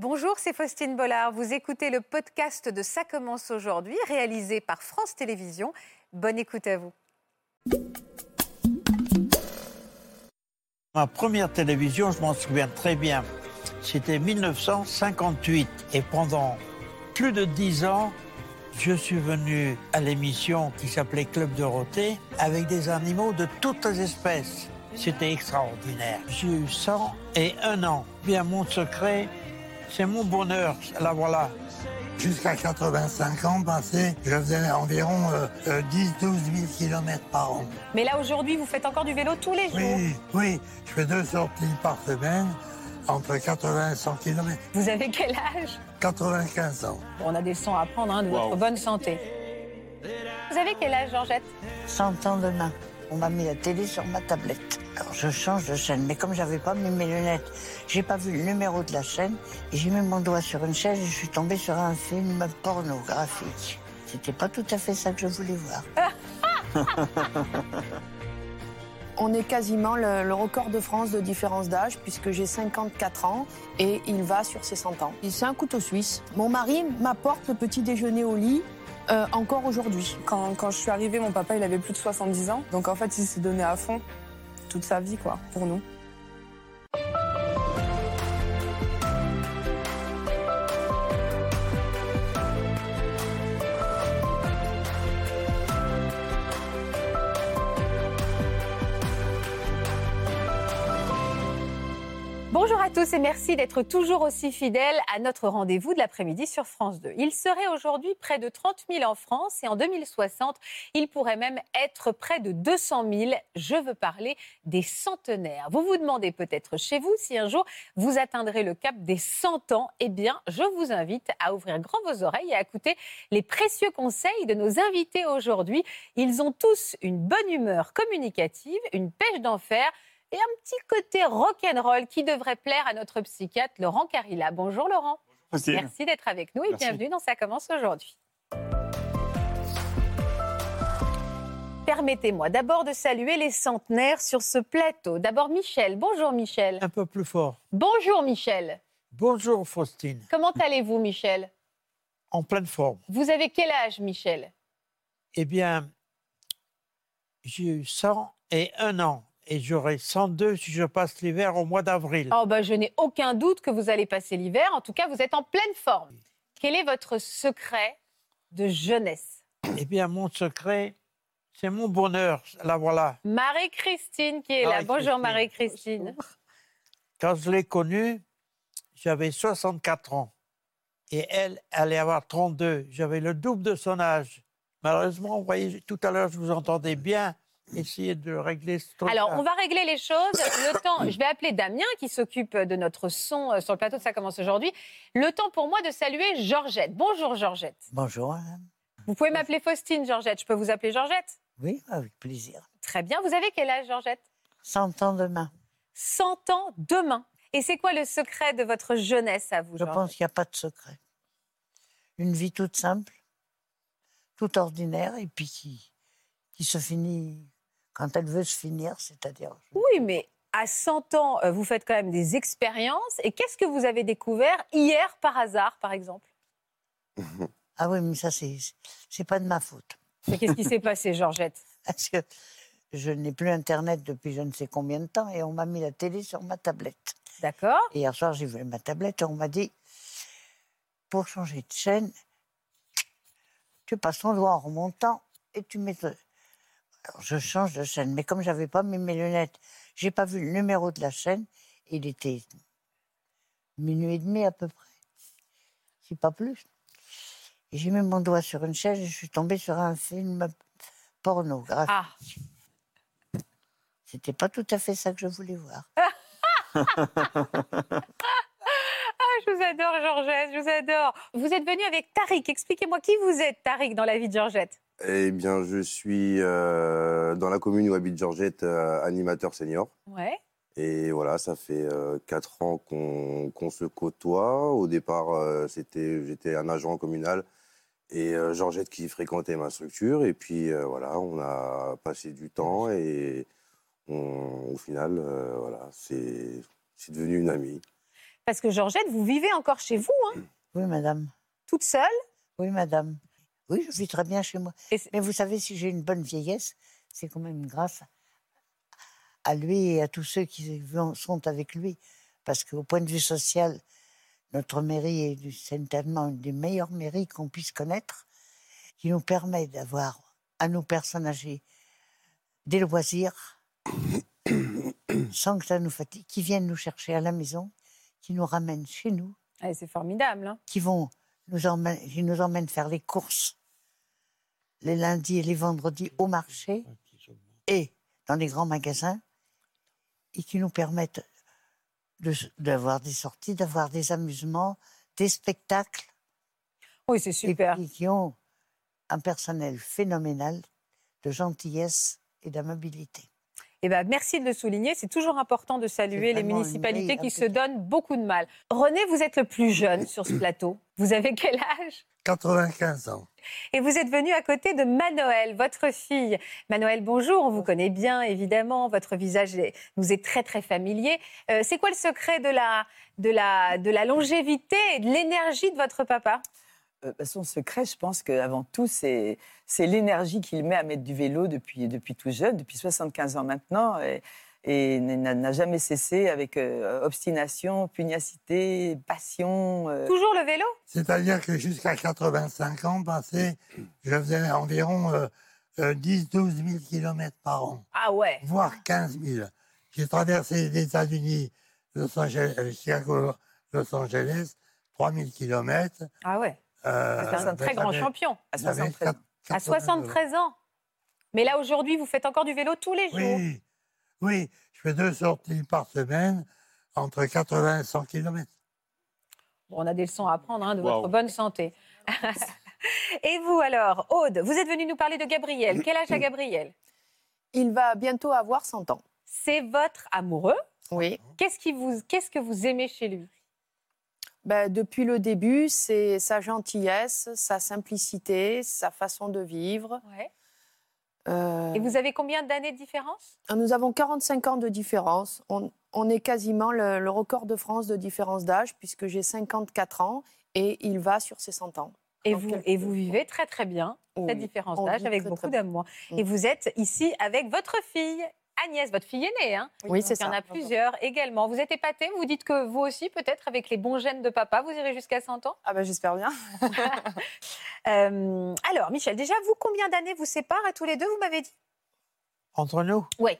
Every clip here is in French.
Bonjour, c'est Faustine Bollard. Vous écoutez le podcast de Ça commence aujourd'hui, réalisé par France Télévisions. Bonne écoute à vous. Ma première télévision, je m'en souviens très bien, c'était 1958. Et pendant plus de dix ans, je suis venu à l'émission qui s'appelait Club Dorothée avec des animaux de toutes les espèces. C'était extraordinaire. J'ai eu 101 ans. Bien, mon secret, c'est mon bonheur. La voilà. Jusqu'à 85 ans passés, je faisais environ 10-12 000 km par an. Mais là, aujourd'hui, vous faites encore du vélo tous les jours Oui, oui, je fais deux sorties par semaine, entre 80 et 100 km. Vous avez quel âge? 95 ans. On a des leçons à prendre hein, de votre bonne santé. Vous avez quel âge, Georgette? 100 ans demain. On m'a mis la télé sur ma tablette. Alors je change de chaîne, mais comme j'avais pas mis mes lunettes, j'ai pas vu le numéro de la chaîne j'ai mis mon doigt sur une chaîne et je suis tombée sur un film pornographique. C'était pas tout à fait ça que je voulais voir. On est quasiment le, le record de France de différence d'âge puisque j'ai 54 ans et il va sur ses 100 ans. C'est un couteau suisse. Mon mari m'apporte le petit déjeuner au lit euh, encore aujourd'hui. Quand, je suis arrivée, mon papa, il avait plus de 70 ans. Donc en fait, il s'est donné à fond toute sa vie, quoi, pour nous. Bonjour à tous et merci d'être toujours aussi fidèles à notre rendez-vous de l'après-midi sur France 2. Il serait aujourd'hui près de 30 000 en France et en 2060, il pourrait même être près de 200 000. Je veux parler des centenaires. Vous vous demandez peut-être chez vous si un jour vous atteindrez le cap des 100 ans. Eh bien, je vous invite à ouvrir grand vos oreilles et à écouter les précieux conseils de nos invités aujourd'hui. Ils ont tous une bonne humeur communicative, une pêche d'enfer et un petit côté rock'n'roll qui devrait plaire à notre psychiatre Laurent Carilla. Bonjour Laurent. Merci d'être avec nous et Merci. bienvenue dans Ça commence aujourd'hui. Permettez-moi d'abord de saluer les centenaires sur ce plateau. D'abord Michel. Bonjour Michel. Un peu plus fort. Bonjour Michel. Bonjour Faustine. Comment allez-vous Michel? En pleine forme. Vous avez quel âge Michel? Eh bien, j'ai eu 101 ans et j'aurai 102 si je passe l'hiver au mois d'avril. Oh bah je n'ai aucun doute que vous allez passer l'hiver. En tout cas, vous êtes en pleine forme. Quel est votre secret de jeunesse? Eh bien, mon secret, c'est mon bonheur. La voilà. Marie-Christine qui est là. Bonjour Marie-Christine. Quand je l'ai connue, j'avais 64 ans. Et elle allait avoir 32. J'avais le double de son âge. Malheureusement, vous voyez, tout à l'heure, je vous entendais bien essayer de régler ce truc Alors, on va régler les choses. Le temps, je vais appeler Damien qui s'occupe de notre son euh, sur le plateau de Ça commence aujourd'hui. Le temps pour moi de saluer Georgette. Bonjour Georgette. Bonjour, madame. Vous pouvez m'appeler Faustine Georgette. Je peux vous appeler Georgette Oui, avec plaisir. Très bien. Vous avez quel âge Georgette? 100 ans demain. 100 ans demain. Et c'est quoi le secret de votre jeunesse à vous Je Georgette? pense qu'il n'y a pas de secret. Une vie toute simple, toute ordinaire, et puis qui, qui se finit quand elle veut se finir, c'est-à-dire. Oui, mais à 100 ans, euh, vous faites quand même des expériences. Et qu'est-ce que vous avez découvert hier par hasard, par exemple? Ah oui, mais ça, c'est c'est pas de ma faute. Mais qu'est-ce qui s'est passé, Georgette? Parce que je n'ai plus Internet depuis je ne sais combien de temps, et on m'a mis la télé sur ma tablette. D'accord Et hier soir, j'ai vu ma tablette et on m'a dit pour changer de chaîne, tu passes ton doigt en remontant et tu mets. Alors je change de chaîne, mais comme j'avais pas mis mes lunettes, j'ai pas vu le numéro de la chaîne. Il était minuit et demi à peu près, si pas plus. Et j'ai mis mon doigt sur une chaîne et je suis tombée sur un film pornographique. Ah, C'était pas tout à fait ça que je voulais voir. Ah, je vous adore, Georgette, je vous adore. Vous êtes venu avec Tariq. Expliquez-moi qui vous êtes, Tariq, dans la vie de Georgette. Eh bien, je suis euh, dans la commune où habite Georgette, euh, animateur senior. Ouais. Et voilà, ça fait euh, quatre ans qu'on se côtoie. Au départ, euh, c'était, j'étais un agent communal et euh, Georgette qui fréquentait ma structure. Et puis euh, voilà, on a passé du temps et on- au final, euh, voilà, c'est c'est devenu une amie. Parce que Georgette, vous vivez encore chez vous, hein, Oui, madame. toute seule? Oui, madame. Oui, je vis très bien chez moi. Mais vous savez, si j'ai une bonne vieillesse, c'est quand même grâce à lui et à tous ceux qui sont avec lui. Parce qu'au point de vue social, notre mairie est certainement une des meilleures mairies qu'on puisse connaître, qui nous permet d'avoir à nos personnes âgées des loisirs sans que ça nous fatigue, qui viennent nous chercher à la maison, qui nous ramènent chez nous Ouais, c'est formidable. hein. qui vont nous emmènent, qui nous emmènent faire les courses les lundis et les vendredis au marché et dans les grands magasins et qui nous permettent de d'avoir des sorties, d'avoir des amusements, des spectacles Oui, c'est et super. puis qui ont un personnel phénoménal de gentillesse et d'amabilité. Eh ben, merci de le souligner. C'est toujours important de saluer les municipalités qui se donnent beaucoup de mal. René, vous êtes le plus jeune sur ce plateau. Vous avez quel âge? 95 ans. Et vous êtes venu à côté de Manoël, votre fille. Manoël, bonjour. On vous connaît bien, évidemment. Votre visage est- nous est très, très familier. Euh, c'est quoi le secret de la, de, la, de la longévité et de l'énergie de votre papa? Euh, bah, son secret, je pense qu'avant tout, c'est c'est l'énergie qu'il met à mettre du vélo depuis, depuis tout jeune, depuis 75 ans maintenant, et, et n'a jamais cessé avec euh, obstination, pugnacité, passion. euh, Toujours le vélo? C'est-à-dire que jusqu'à 85 ans passés, je faisais environ euh, 10-12 000 kilomètres par an, Ah ouais. voire 15 000. J'ai traversé les États-Unis, Los Angeles, euh, Chicago, Los Angeles, 3 000 kilomètres. Ah ouais. Euh, C'est un très grand champion. à J'avais 73 ans. À 73 ans. Mais là, aujourd'hui, vous faites encore du vélo tous les jours. Oui, oui, je fais deux sorties par semaine, entre 80 et 100 kilomètres. Bon, on a des leçons à apprendre hein, de votre bonne santé. Et vous alors, Aude, vous êtes venue nous parler de Gabriel. Quel âge a Gabriel? Il va bientôt avoir 100 ans. C'est votre amoureux? Oui. Qu'est-ce qui vous, qu'est-ce que vous aimez chez lui? Ben, depuis le début, c'est sa gentillesse, sa simplicité, sa façon de vivre. Euh, Et vous avez combien d'années de différence? Nous avons 45 ans de différence. On, on est quasiment le, le record de France de différence d'âge, puisque j'ai 54 ans et il va sur ses 100 ans. et vous, et vous vivez très très bien Oui, cette différence d'âge avec très, beaucoup d'amour. Mm. Et vous êtes ici avec votre fille Agnès, votre fille aînée. Hein Oui, c'est Il y en ça. a plusieurs également. Vous êtes épaté Vous dites que vous aussi, peut-être avec les bons gènes de papa, vous irez jusqu'à 100 ans? Ah ben j'espère bien. Euh, Alors, Michel, déjà, vous, combien d'années vous séparent à tous les deux, vous m'avez dit? Entre nous, Oui.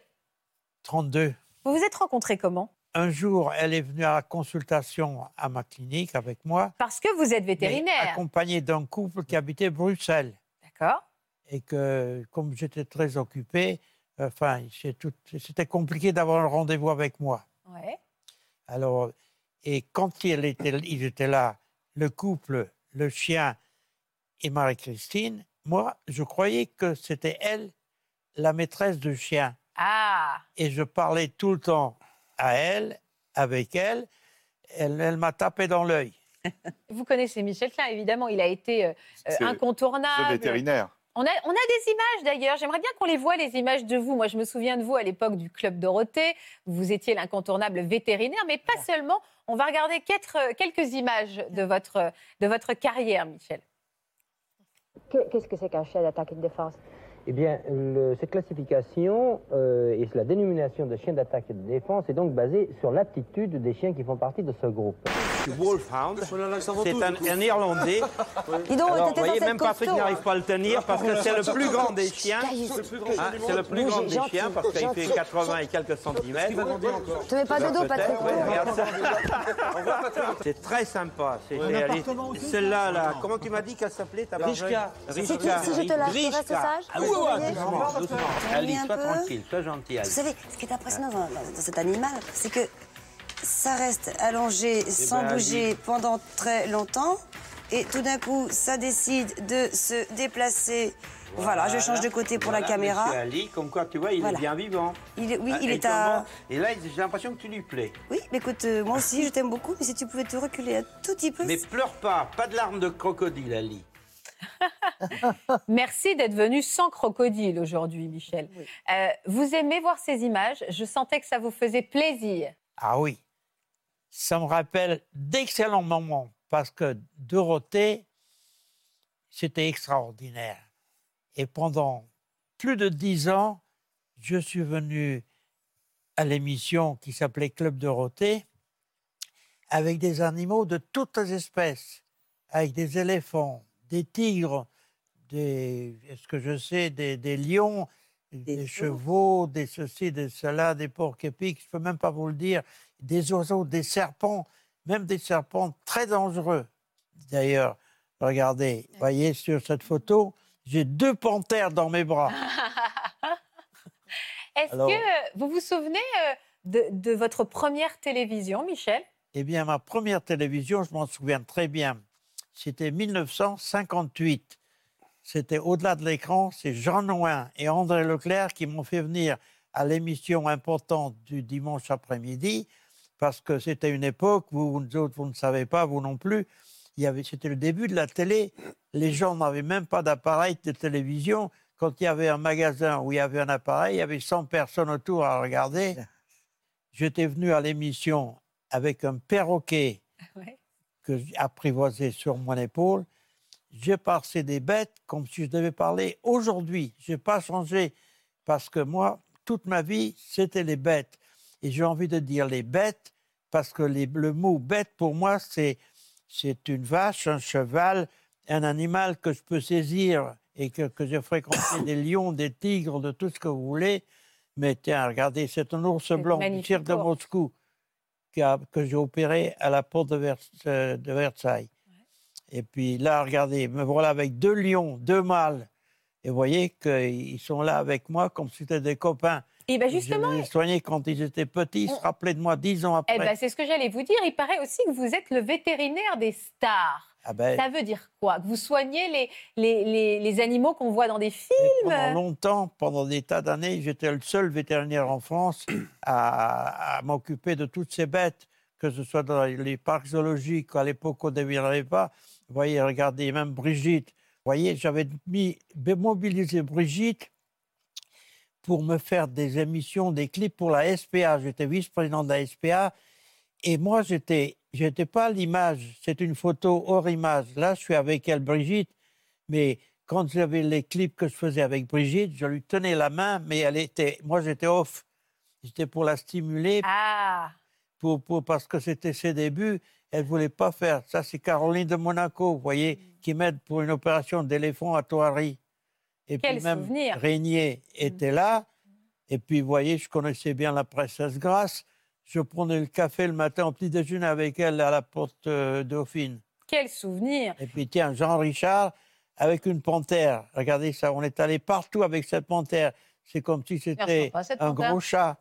32. Vous vous êtes rencontrés comment? Un jour, elle est venue à la consultation à ma clinique avec moi. Parce que vous êtes vétérinaire. Accompagnée d'un couple qui habitait Bruxelles. D'accord Et que, comme j'étais très occupé, enfin, c'était compliqué d'avoir un rendez-vous avec moi. Ouais. Alors, et quand il était, ils étaient là, le couple, le chien et Marie-Christine, moi, je croyais que c'était elle, la maîtresse du chien. Ah Et je parlais tout le temps à elle, avec elle. Elle, elle m'a tapé dans l'œil. Vous connaissez Michel Klein, évidemment, il a été euh, C'est Le incontournable. vétérinaire. On a, on a des images d'ailleurs. J'aimerais bien qu'on les voit, les images de vous. Moi, je me souviens de vous à l'époque du Club Dorothée. Vous étiez l'incontournable vétérinaire, mais pas seulement. On va regarder quelques, quelques images de votre, de votre carrière, Michel. Qu'est-ce que c'est qu'un chien d'attaque et de défense? Eh bien, le- cette classification euh, et la dénomination de chien d'attaque et de défense est donc basée sur l'aptitude des chiens qui font partie de ce groupe. Wolfhound, c'est un, un Irlandais. Dis donc, Alors, vous voyez, même Patrick n'arrive hein. pas à le tenir parce que c'est le plus grand des chiens. Ah, c'est le plus grand des chiens parce qu'il fait 80 et quelques centimètres. Te mets pas de dos, Patrick. Ouais, regarde ça. C'est très sympa. Celle-là, là, comment tu m'as dit qu'elle s'appelait ta Rishka. Si je te lâche, tu restes sage Ah doucement, doucement. Alice, sois tranquille, sois gentil, Vous Alice. savez, ce qui est impressionnant dans, dans- cet animal, c'est que ça reste allongé sans ben, bouger pendant très longtemps. Et tout d'un coup, ça décide de se déplacer. Voilà, je change de côté pour la Voilà, caméra. Monsieur Ali, comme quoi, tu vois, il Voilà. est bien vivant. Il est- oui, Hein, il et est à- Et là, j'ai l'impression que tu lui plais. Oui, mais écoute, euh, moi aussi, je t'aime beaucoup, mais si tu pouvais te reculer un tout petit peu. Mais pleure pas, pas de larmes de crocodile, Ali. Merci d'être venu sans crocodile aujourd'hui, Michel. Euh, vous aimez voir ces images Je sentais que ça vous faisait plaisir. Ah oui. ça me rappelle d'excellents moments parce que Dorothée, c'était extraordinaire. Et pendant plus de dix ans, je suis venu à l'émission qui s'appelait Club Dorothée avec des animaux de toutes les espèces, avec des éléphants, des tigres, des, est-ce que je sais, des, des lions, des, chevaux, des ceci, des cela, des porcs épics, je ne peux même pas vous le dire, des oiseaux, des serpents, même des serpents très dangereux. D'ailleurs, regardez, voyez sur cette photo, j'ai deux panthères dans mes bras. Est-ce que vous vous souvenez euh, de, de votre première télévision, Michel? Eh bien, ma première télévision, je m'en souviens très bien. C'était 1958. C'était au-delà de l'écran, c'est Jean Nouin et André Leclerc qui m'ont fait venir à l'émission importante du dimanche après-midi, parce que c'était une époque où vous, autres, vous ne savez pas, vous non plus, il y avait, c'était le début de la télé. Les gens n'avaient même pas d'appareil de télévision. Quand il y avait un magasin où il y avait un appareil, il y avait 100 personnes autour à regarder. J'étais venu à l'émission avec un perroquet que apprivoisé sur mon épaule. J'ai passé des bêtes comme si je devais parler aujourd'hui. Je n'ai pas changé parce que moi, toute ma vie, c'était les bêtes. Et j'ai envie de dire les bêtes parce que les- le mot bête, pour moi, c'est c'est une vache, un cheval, un animal que je peux saisir et que, que j'ai fréquenté des lions, des tigres, de tout ce que vous voulez. Mais tiens, regardez, c'est un ours blanc du magnifique cirque de. Moscou qui a- que j'ai opéré à la porte de, Vers- euh, de Versailles. Et puis là, regardez, me voilà avec deux lions, deux mâles. Et vous voyez qu'ils sont là avec moi comme si c'était des copains. Et ben Je justement, les ai soignés quand ils étaient petits. Ils se rappelaient de moi dix ans après. eh ben, c'est ce que j'allais vous dire. Il paraît aussi que vous êtes le vétérinaire des stars. Ah ben, Ça veut dire quoi? Que vous soignez les, les, les, les animaux qu'on voit dans des films Pendant longtemps, pendant des tas d'années, j'étais le seul vétérinaire en France à, à m'occuper de toutes ces bêtes, que ce soit dans les parcs zoologiques, à l'époque on ne déviendrait pas. Vous voyez, regardez, même Brigitte. Vous voyez, j'avais mis, mobilisé Brigitte pour me faire des émissions, des clips pour la SPA. J'étais vice-président de la SPA. Et moi, j'étais, j'étais pas à l'image. C'est une photo hors image. Là, je suis avec elle, Brigitte. Mais quand j'avais les clips que je faisais avec Brigitte, je lui tenais la main, mais elle était, moi, j'étais off. J'étais pour la stimuler, Ah pour, pour- parce que c'était ses débuts. Elle voulait pas faire. Ça, c'est Caroline de Monaco, vous voyez, qui m'aide pour une opération d'éléphant à Thoiry. Et Quel puis même souvenir. Régnier était là. Et puis, vous voyez, je connaissais bien la princesse Grace. Je prenais le café le matin au petit déjeuner avec elle à la porte euh, Dauphine. Quel souvenir Et puis, tiens, Jean-Richard avec une panthère. Regardez ça, on est allé partout avec cette panthère. C'est comme si c'était un panthère. gros chat.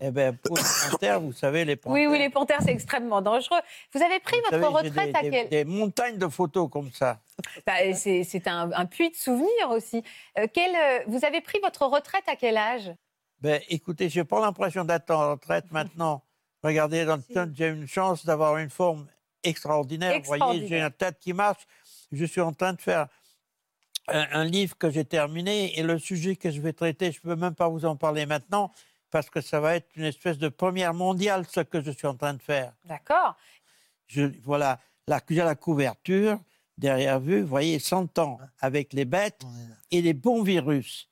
Eh bien, pour une panthère, vous savez, les panthères. Oui, oui, les panthères, c'est extrêmement dangereux. Vous avez pris vous votre savez, retraite des, à des- quel des montagnes de photos comme ça. Bah, C'est un, un puits de souvenirs aussi. Euh, quel, euh, vous avez pris votre retraite à quel âge? Ben, écoutez, j'ai pas l'impression d'être en retraite maintenant. Regardez, dans le temps, j'ai une chance d'avoir une forme extraordinaire. Vous voyez, j'ai une tête qui marche. Je suis en train de faire un, un livre que j'ai terminé et le sujet que je vais traiter, je peux même pas vous en parler maintenant parce que ça va être une espèce de première mondiale, ce que je suis en train de faire. D'accord. Je, voilà, là, j'ai la couverture, derrière vue, vous voyez, 100 ans avec les bêtes et les bons virus.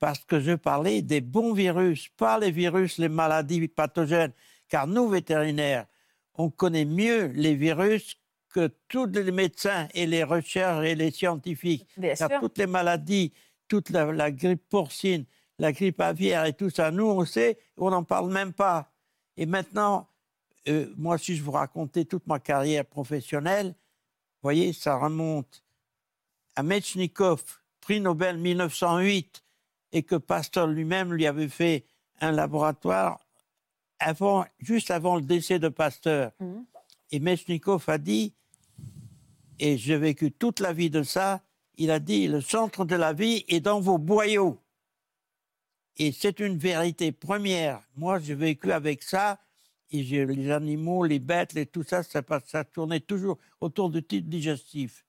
Parce que je parlais des bons virus, pas les virus, les maladies pathogènes. Car nous, vétérinaires, on connaît mieux les virus que tous les médecins et les recherches et les scientifiques. Bien Car sûr. toutes les maladies, toute la, la grippe porcine, la grippe aviaire et tout ça, nous, on sait, on n'en parle même pas. Et maintenant, euh, moi, si je vous racontais toute ma carrière professionnelle, vous voyez, ça remonte à Metchnikov, prix Nobel 1908, et que Pasteur lui-même lui avait fait un laboratoire avant, juste avant le décès de Pasteur. Mhm. Et Metchnikov a dit, et j'ai vécu toute la vie de ça, il a dit, le centre de la vie est dans vos boyaux. Et c'est une vérité première. Moi, j'ai vécu avec ça, et les animaux, les bêtes, tout ça, ça, tournait toujours autour du titre digestif,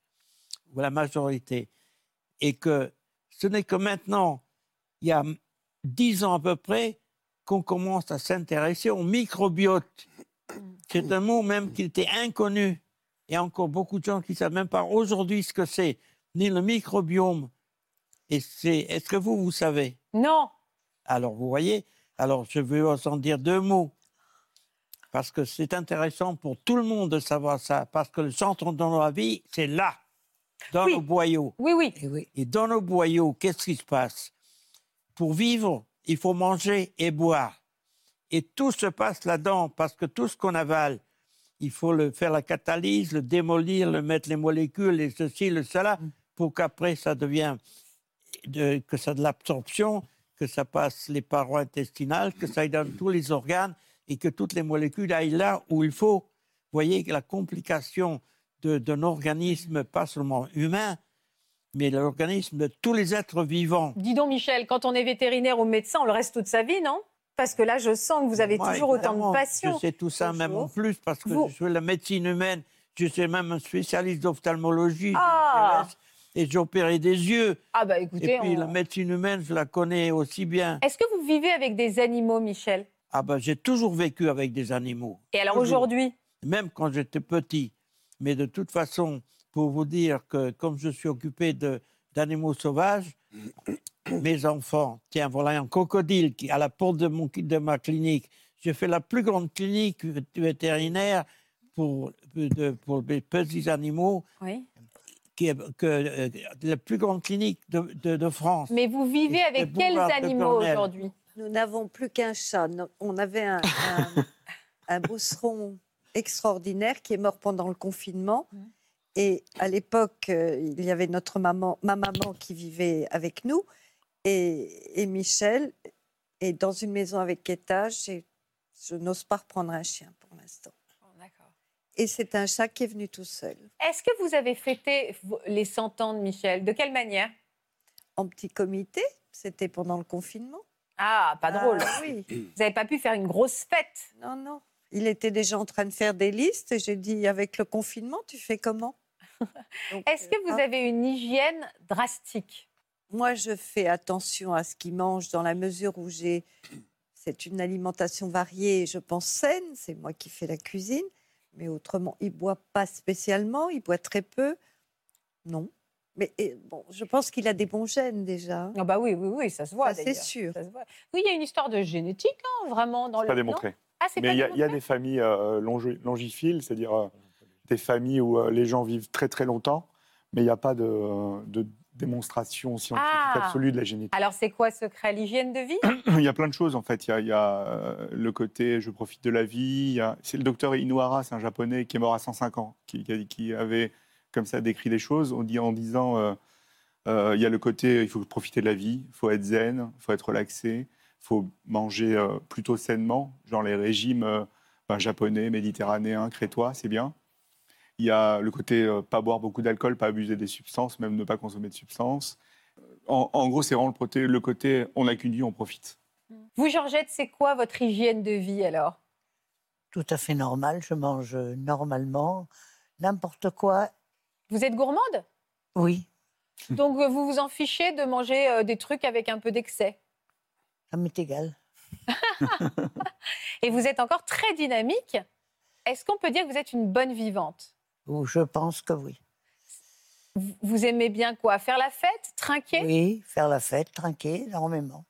ou la majorité. Et que ce n'est que maintenant, il y a dix ans à peu près, qu'on commence à s'intéresser au microbiote. C'est un mot même qui était inconnu. Il y a encore beaucoup de gens qui ne savent même pas aujourd'hui ce que c'est, ni le microbiome. Et c'est, est-ce que vous, vous savez? Non. Alors, vous voyez, alors je veux en dire deux mots. Parce que c'est intéressant pour tout le monde de savoir ça. Parce que le centre de la vie, c'est là, dans nos boyaux. Oui, oui. Et, et dans nos boyaux, qu'est-ce qui se passe? Pour vivre, il faut manger et boire. Et tout se passe là-dedans, parce que tout ce qu'on avale, il faut le faire la catalyse, le démolir, le mettre les molécules, et ceci, le cela, pour qu'après ça devienne, de, que ça de l'absorption, que ça passe les parois intestinales, que ça aille dans tous les organes et que toutes les molécules aillent là où il faut. Vous voyez que la complication d'un organisme, pas seulement humain, mais l'organisme de tous les êtres vivants. Dis donc, Michel, quand on est vétérinaire ou médecin, on le reste toute sa vie, non? Parce que là, je sens que vous avez Moi, toujours autant de passion. Je sais tout ça même en plus parce que Vous- je suis la médecine humaine. Je suis même un spécialiste d'ophtalmologie. Ah. Et j'ai opéré des yeux. Ah bah écoutez, Et puis on- la médecine humaine, je la connais aussi bien. Est-ce que vous vivez avec des animaux, Michel? Ah ben, j'ai toujours vécu avec des animaux. Et alors aujourd'hui? Même quand j'étais petit. Mais de toute façon, pour vous dire que comme je suis occupé de- d'animaux sauvages, mes enfants, tiens, voilà un crocodile qui à la porte de, mon, de ma clinique. J'ai fait la plus grande clinique vétérinaire pour, de- pour les petits animaux, Oui. Qui est que, euh, la plus grande clinique de, de- de France. Mais vous vivez avec quels animaux aujourd'hui? Nous n'avons plus qu'un chat. On avait un, un, un beauceron extraordinaire qui est mort pendant le confinement. Et à l'époque, euh, il y avait notre maman, ma maman qui vivait avec nous et, et Michel. Et dans une maison avec étage, et je n'ose pas reprendre un chien pour l'instant. Et c'est un chat qui est venu tout seul. Est-ce que vous avez fêté les 100 ans de Michel? De quelle manière? En petit comité, c'était pendant le confinement. Ah, pas drôle. oui. Vous n'avez pas pu faire une grosse fête? Non, non. Il était déjà en train de faire des listes et j'ai dit avec le confinement, tu fais comment? Est-ce que euh, vous hein, avez une hygiène drastique? Moi, je fais attention à ce qu'il mange dans la mesure où j'ai. C'est une alimentation variée et je pense saine. C'est moi qui fais la cuisine. Mais autrement, il boit pas spécialement. Il boit très peu. Non. Mais et, bon, je pense qu'il a des bons gènes déjà. Ah bah oui, oui, oui, ça se voit. Ça, c'est sûr. Ça se voit. Oui, il y a une histoire de génétique, hein, vraiment, dans le. pas démontré. Ah, c'est Mais pas il y, a- il y a démontré des familles euh, longe- longiphiles, c'est-à-dire euh, des familles où euh, les gens vivent très très longtemps, mais il n'y a pas de, de démonstration scientifique Ah. absolue de la génétique. Alors, c'est quoi secret L'hygiène de vie? Il y a plein de choses en fait. Il y a, il y a, euh, le côté je profite de la vie. C'est le docteur Inuara, c'est un japonais qui est mort à 105 ans, qui, avait comme ça décrit les choses on dit, en disant euh, euh, il y a le côté il faut profiter de la vie, il faut être zen, il faut être relaxé, il faut manger euh, plutôt sainement, genre les régimes ben, japonais, méditerranéens, crétois, c'est bien. Il y a le côté euh, pas boire beaucoup d'alcool, pas abuser des substances, même ne pas consommer de substances. En, en gros, c'est vraiment le côté, le côté on n'a qu'une vie, on profite. Vous, Georgette, c'est quoi votre hygiène de vie alors? Tout à fait normal. Je mange normalement. N'importe quoi. Vous êtes gourmande? Oui, Donc, vous vous en fichez de manger euh, des trucs avec un peu d'excès? ça m'est égal. Et vous êtes encore très dynamique. Est-ce qu'on peut dire que vous êtes une bonne vivante? Ou je pense que oui. Vous- aimez bien quoi Faire la fête Trinquer? Oui, faire la fête, trinquer énormément.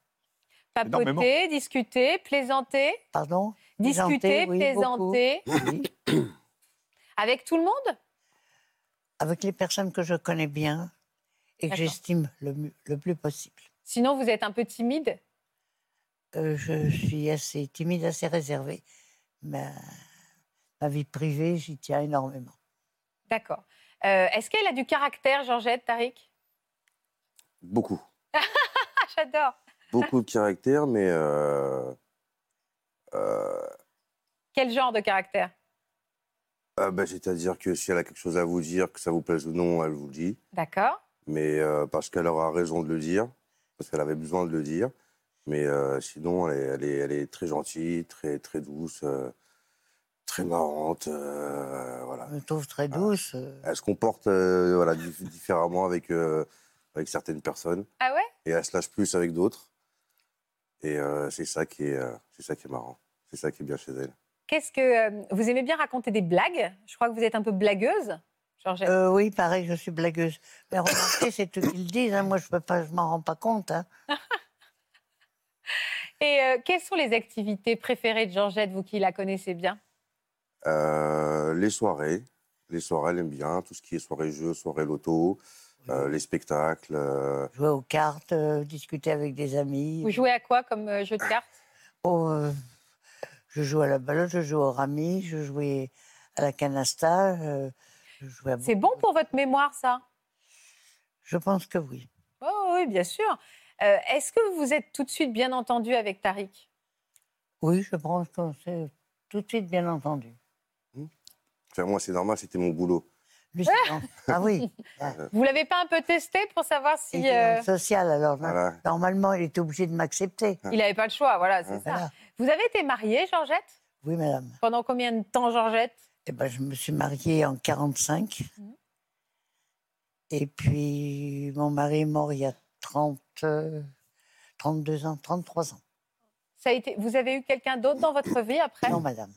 Papoter, Énormément. discuter, plaisanter? Pardon? Discuter, Plaisanter, oui, plaisanter. Avec tout le monde? Avec les personnes que je connais bien et que j'estime le, plus possible. Sinon, vous êtes un peu timide? Euh, je suis assez timide, assez réservée. Mais ma vie privée, j'y tiens énormément. D'accord. Euh, Est-ce qu'elle a du caractère, Georgette, Tariq? Beaucoup. J'adore Beaucoup de caractère, mais. euh, euh, Quel genre de caractère? Ah bah, C'est-à-dire que si elle a quelque chose à vous dire, que ça vous plaise ou non, elle vous le dit. D'accord. Mais parce qu'elle aura raison de le dire, parce qu'elle avait besoin de le dire. Mais sinon, elle est, elle, est, elle est très gentille, très, très douce, très marrante. euh, voilà. Je me trouve très douce. euh, Elle se comporte euh, voilà, dif- différemment avec, euh, avec certaines personnes. Ah ouais? Et elle se lâche plus avec d'autres. Et euh, c'est ça, qui est, euh, c'est ça qui est marrant. C'est ça qui est bien chez elle. Qu'est-ce que euh, vous aimez bien raconter des blagues? Je crois que vous êtes un peu blagueuse, Georgette. Euh, oui, pareil, je suis blagueuse. Mais remarquez, c'est eux qui le disent. hein, Moi, je je m'en rends pas compte. hein. Et euh, quelles sont les activités préférées de Georgette, vous qui la connaissez bien? Euh, les soirées. Les soirées, elle aime bien. Tout ce qui est soirée jeux, soirée loto, euh, les spectacles. euh, Jouer aux cartes, euh, discuter avec des amis. Vous jouez à quoi comme euh, jeu de cartes? Oh, euh, je joue à la balle, je joue au rami, je jouais à la canasta. euh, à C'est bon pour votre mémoire, ça? Je pense que oui. Oh oui, bien sûr. Euh, Est-ce que vous êtes tout de suite bien entendu avec Tariq? Oui, je pense qu'on s'est tout de suite bien entendu. Enfin, moi, c'est normal, c'était mon boulot. Lui, c'est non. Ah oui. Vous l'avez pas un peu testé pour savoir si Il était euh, social, alors no- Voilà. normalement, il était obligé de m'accepter. il n'avait pas le choix Voilà, c'est ça. Vous avez été mariée, Georgette? Oui, madame. Pendant combien de temps, Georgette? Eh ben, je me suis mariée en 45. Et puis, mon mari est mort il y a 30, euh, 32 ans, 33 ans. Ça a été... Vous avez eu quelqu'un d'autre dans votre vie après? Non, madame.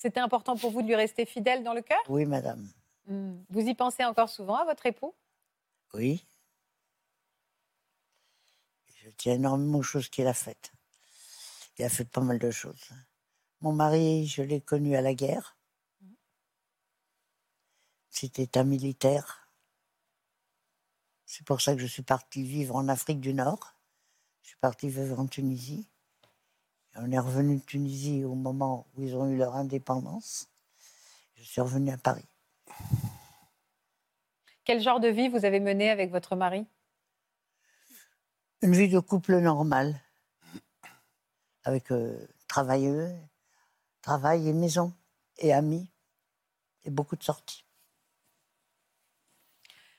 C'était important pour vous de lui rester fidèle dans le cœur? Oui, madame. Hmm. Vous y pensez encore souvent à votre époux? Oui. Je tiens énormément aux choses qu'il a faites. Il a fait pas mal de choses. Mon mari, je l'ai connu à la guerre. C'était un militaire. C'est pour ça que je suis partie vivre en Afrique du Nord. Je suis partie vivre en Tunisie. On est revenu de Tunisie au moment où ils ont eu leur indépendance. Je suis revenue à Paris. Quel genre de vie vous avez mené avec votre mari? Une vie de couple normal, avec euh, travailleux, travail et maison, et amis, et beaucoup de sorties.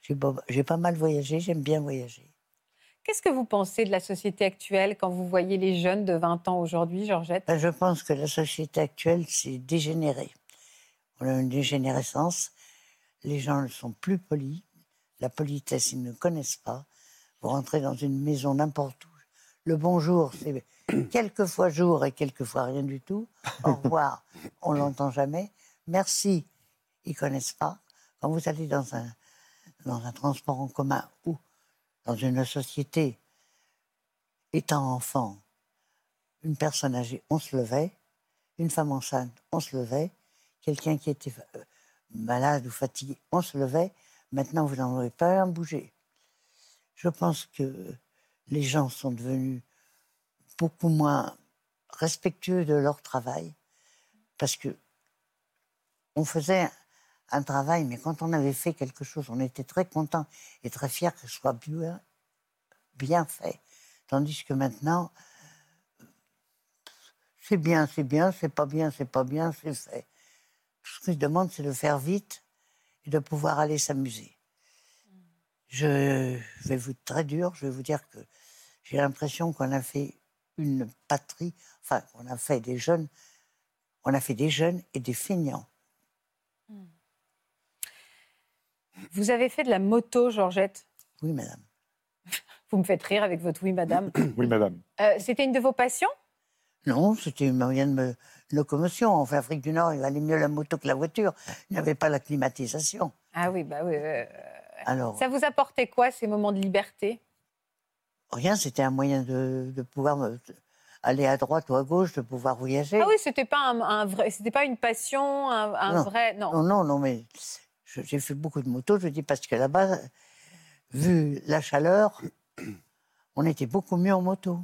J'ai pas mal voyagé, j'aime bien voyager. Qu'est-ce que vous pensez de la société actuelle quand vous voyez les jeunes de 20 ans aujourd'hui, Georgette? Ben, je pense que la société actuelle s'est dégénérée. On a une dégénérescence. Les gens ne sont plus polis. La politesse, ils ne connaissent pas. Vous rentrez dans une maison n'importe où. Le bonjour, c'est quelquefois jour et quelquefois rien du tout. Au revoir, on l'entend jamais. Merci, ils connaissent pas. Quand vous allez dans un, dans un transport en commun ou dans une société, étant enfant, une personne âgée, on se levait. Une femme enceinte, on se levait. Quelqu'un qui était euh, malade ou fatigué, on se levait. Maintenant, vous n'en avez pas un bouger. Je pense que les gens sont devenus beaucoup moins respectueux de leur travail parce que on faisait un travail, mais quand on avait fait quelque chose, on était très content et très fier que ce soit bien, fait. Tandis que maintenant, c'est bien, c'est bien, c'est pas bien, c'est pas bien, c'est fait. Tout ce que je demande, c'est de faire vite et de pouvoir aller s'amuser. Je vais vous très dur, je vais vous dire que j'ai l'impression qu'on a fait une patrie, enfin, on a fait des jeunes, on a fait des jeunes et des feignants. Vous avez fait de la moto, Georgette? Oui, madame. Vous me faites rire avec votre oui, madame. Oui, madame. Euh, C'était une de vos passions? Non, c'était un moyen de locomotion. En Afrique du Nord, il valait mieux la moto que la voiture. Il n'y avait pas la climatisation. Ah oui, bah oui. euh, Alors, Ça vous apportait quoi, ces moments de liberté? Rien, c'était un moyen de, de pouvoir me- aller à droite ou à gauche, de pouvoir voyager. Ah oui, c'était pas un, un vrai, c'était pas une passion, un, un Non. vrai, non. Non, non, non, mais j'ai fait beaucoup de motos, je dis, parce que là-bas, vu la chaleur, on était beaucoup mieux en moto.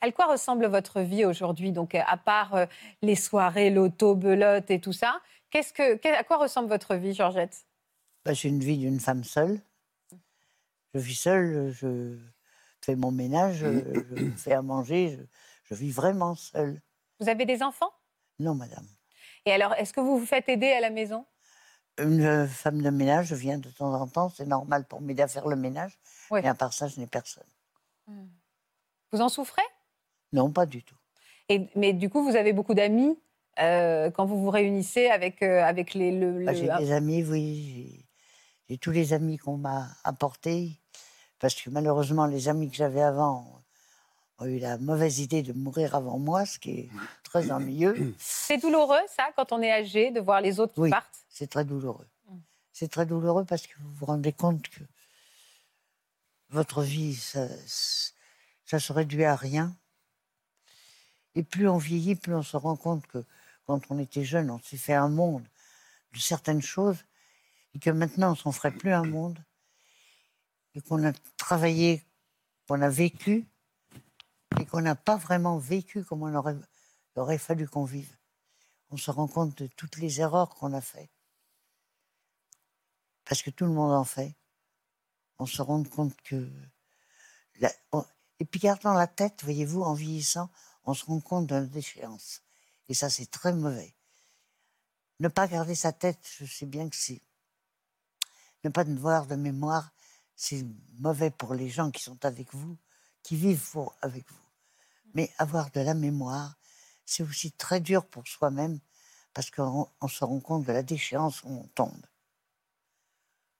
À quoi ressemble votre vie aujourd'hui Donc, euh, à part euh, les soirées, l'auto, belote et tout ça, qu'est-ce que, qu'est- à quoi ressemble votre vie, Georgette? Bah, c'est une vie d'une femme seule. Je vis seule, je fais mon ménage, je, je fais à manger, je, je vis vraiment seule. Vous avez des enfants? Non, madame. Et alors, est-ce que vous vous faites aider à la maison? Une femme de ménage, je viens de temps en temps, c'est normal pour m'aider à faire le ménage. Oui. Mais à part ça, je n'ai personne. Vous en souffrez? Non, pas du tout. et, Mais du coup, vous avez beaucoup d'amis euh, quand vous vous réunissez avec, euh, avec les, le, Bah, le- j'ai des amis, oui. J'ai tous les amis qu'on m'a apportés. Parce que malheureusement, les amis que j'avais avant ont eu la mauvaise idée de mourir avant moi, ce qui est très ennuyeux. C'est douloureux, ça, quand on est âgé, de voir les autres qui Oui, partent? c'est très douloureux. C'est très douloureux parce que vous vous rendez compte que votre vie, ça, ça se réduit à rien. Et plus on vieillit, plus on se rend compte que quand on était jeune, on s'est fait un monde de certaines choses et que maintenant, on s'en ferait plus un monde et qu'on a travaillé, qu'on a vécu et qu'on n'a pas vraiment vécu comme on aurait, aurait fallu qu'on vive. On se rend compte de toutes les erreurs qu'on a faites. Parce que tout le monde en fait. On se rend compte que... Et puis gardant la tête, voyez-vous, en vieillissant, on se rend compte de déchéance. Et ça, c'est très mauvais. Ne pas garder sa tête, je sais bien que c'est... Ne pas avoir de mémoire, c'est mauvais pour les gens qui sont avec vous, qui vivent avec vous. Mais avoir de la mémoire, c'est aussi très dur pour soi-même, parce qu'on on se rend compte de la déchéance où on tombe.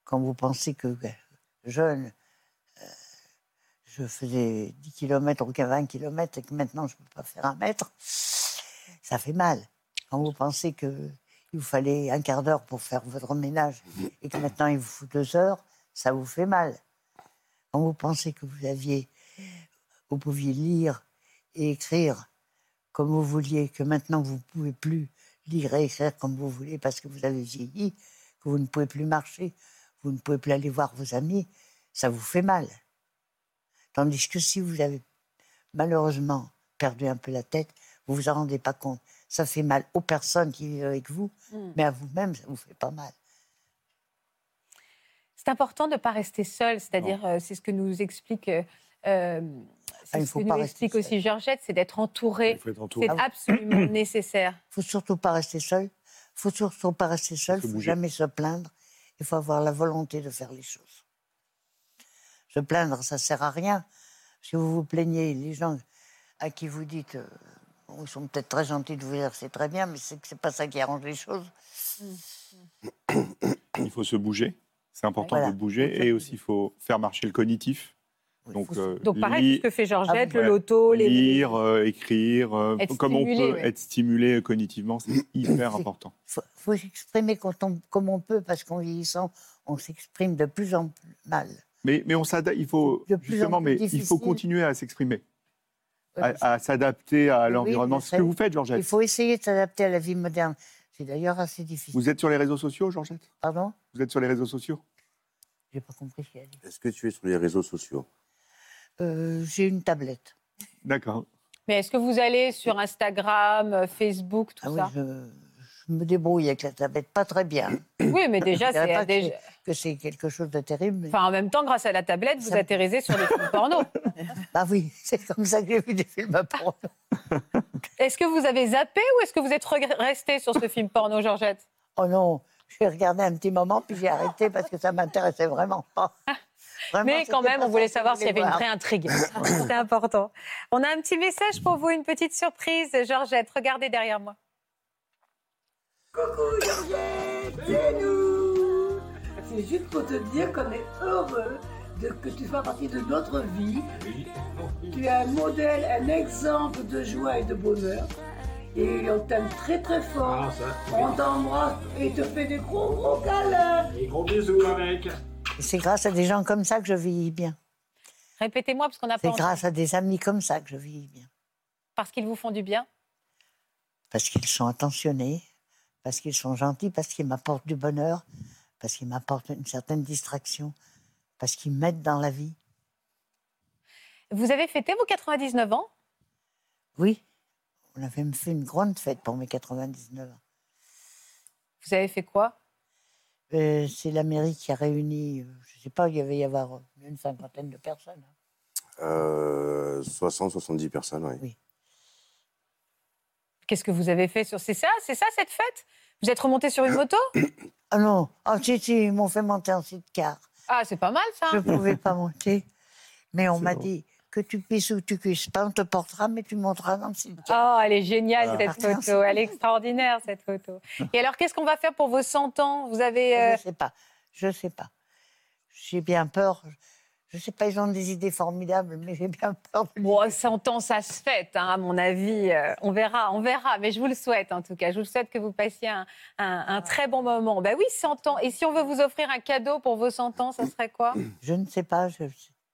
Quand vous pensez que euh, jeune, euh, je faisais 10 km ou 20 km et que maintenant je ne peux pas faire un mètre, ça fait mal. Quand vous pensez qu'il vous fallait un quart d'heure pour faire votre ménage et que maintenant il vous faut deux heures, ça vous fait mal. Quand vous pensez que vous aviez, vous pouviez lire et écrire comme vous vouliez, que maintenant vous ne pouvez plus lire et écrire comme vous voulez parce que vous avez vieilli, que vous ne pouvez plus marcher, vous ne pouvez plus aller voir vos amis, ça vous fait mal. Tandis que si vous avez malheureusement perdu un peu la tête, vous vous en rendez pas compte. Ça fait mal aux personnes qui vivent avec vous, Mm. mais à vous-même, ça vous fait pas mal. C'est important de ne pas rester seul, c'est-à-dire, euh, c'est ce que nous explique, euh, euh, Ah, ce faut que pas nous explique aussi Georgette, c'est d'être entouré. faut être entouré. C'est Ah absolument nécessaire. Il faut surtout pas rester seul. Il faut surtout pas rester seul. Il faut faut jamais se plaindre. Il faut avoir la volonté de faire les choses. Se plaindre, ça sert à rien. Si vous vous plaignez, les gens à qui vous dites, euh, ils sont peut-être très gentils de vous dire c'est très bien, mais c'est que c'est pas ça qui arrange les choses. Il faut se bouger. C'est important Voilà. de bouger. Et aussi, il faut faire marcher le cognitif. Donc, euh, Donc pareil, ce que fait Georgette, le Ouais. loto, les... Lire, euh, écrire, euh, comme on peut ouais. être stimulé cognitivement, c'est hyper important. Il faut, faut s'exprimer comme on peut, parce qu'en vieillissant, on s'exprime de plus en plus mal. Mais, mais on s'adapte, il faut, justement, mais il faut continuer à s'exprimer, Ouais, à, à s'adapter à Oui, l'environnement. C'est ce que vous faites, Georgette. Il faut essayer de s'adapter à la vie moderne. C'est d'ailleurs assez difficile. Vous êtes sur les réseaux sociaux, Georgette? Pardon? Vous êtes sur les réseaux sociaux? J'ai pas compris ce qu'il a dit. Est-ce que tu es sur les réseaux sociaux? Euh, J'ai une tablette. D'accord. Mais est-ce que vous allez sur Instagram, euh, Facebook, tout Ah oui, ça je, je me débrouille avec la tablette, pas très bien. Oui, mais déjà, c'est déjà- c'est- que c'est quelque chose de terrible. mais- Enfin, en même temps, grâce à la tablette, vous atterrisez sur les films porno. Bah oui, c'est comme ça que j'ai vu des films porno. Est-ce que vous avez zappé ou est-ce que vous êtes resté sur ce film porno, Georgette? Oh non, j'ai regardé un petit moment, puis j'ai arrêté parce que ça m'intéressait vraiment pas. Vraiment, Mais quand même, on voulait ça savoir s'il y avait une vraie intrigue. C'est important. On a un petit message pour vous, une petite surprise. Georgette, regardez derrière moi. Coucou Georgette, c'est nous C'est juste pour te dire qu'on est heureux de, que tu sois partie de notre vie. Tu es un modèle, un exemple de joie et de bonheur. Et on t'aime très très fort. on t'embrasse et te fait des gros gros câlins. Et gros bisous avec. C'est grâce à des gens comme ça que je vieillis bien. Répétez-moi, parce qu'on pas C'est entendu. grâce à des amis comme ça que je vieillis bien. Parce qu'ils vous font du bien? Parce qu'ils sont attentionnés, parce qu'ils sont gentils, parce qu'ils m'apportent du bonheur, parce qu'ils m'apportent une certaine distraction, parce qu'ils m'aident dans la vie. Vous avez fêté vos 99 ans? Oui, on avait même fait une grande fête pour mes 99 ans. Vous avez fait quoi? Euh, c'est la mairie qui a réuni, euh, je ne sais pas, il y avait y avoir euh, une cinquantaine de personnes. hein. Euh, 60-70 personnes, oui. Qu'est-ce que vous avez fait sur... C'est ça, c'est ça cette fête? Vous êtes remonté sur une moto? Ah non, ah si, si, ils m'ont fait monter en sidecar. Ah, c'est pas mal ça Je ne pouvais pas monter, mais on m'a dit que tu puisses ou tu puisses pas, on te portera, mais tu monteras dans le sidecar. Oh, elle est géniale Voilà. cette photo, elle est extraordinaire cette photo. Et alors, qu'est-ce qu'on va faire pour vos 100 ans? Vous avez... euh, Je sais pas, je sais pas. J'ai bien peur. Je sais pas, ils ont des idées formidables, mais j'ai bien peur de Bon, 100 ans, ça se fête, hein, à mon avis. Euh, on verra, on verra. Mais je vous le souhaite, en tout cas. Je vous souhaite que vous passiez un, un- un très bon moment. Ben oui, 100 ans. Et si on veut vous offrir un cadeau pour vos 100 ans, ça serait quoi? Je ne sais pas. Je,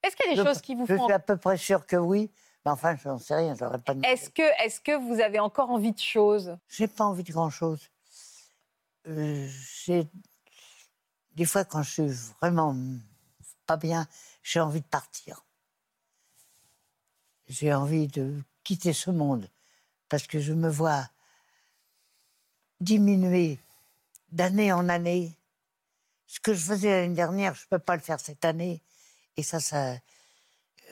Est-ce qu'il y a des je- choses qui vous Je font... suis à peu près sûre que oui. Mais enfin, je n'en sais rien, j'aurais pas de... Est-ce que, est que vous avez encore envie de choses? J'ai pas envie de grand-chose. Euh. Des fois, quand je suis vraiment pas bien, j'ai envie de partir. J'ai envie de quitter ce monde parce que je me vois diminuer d'année en année. Ce que je faisais l'année dernière, je ne peux pas le faire cette année. Et ça, ça,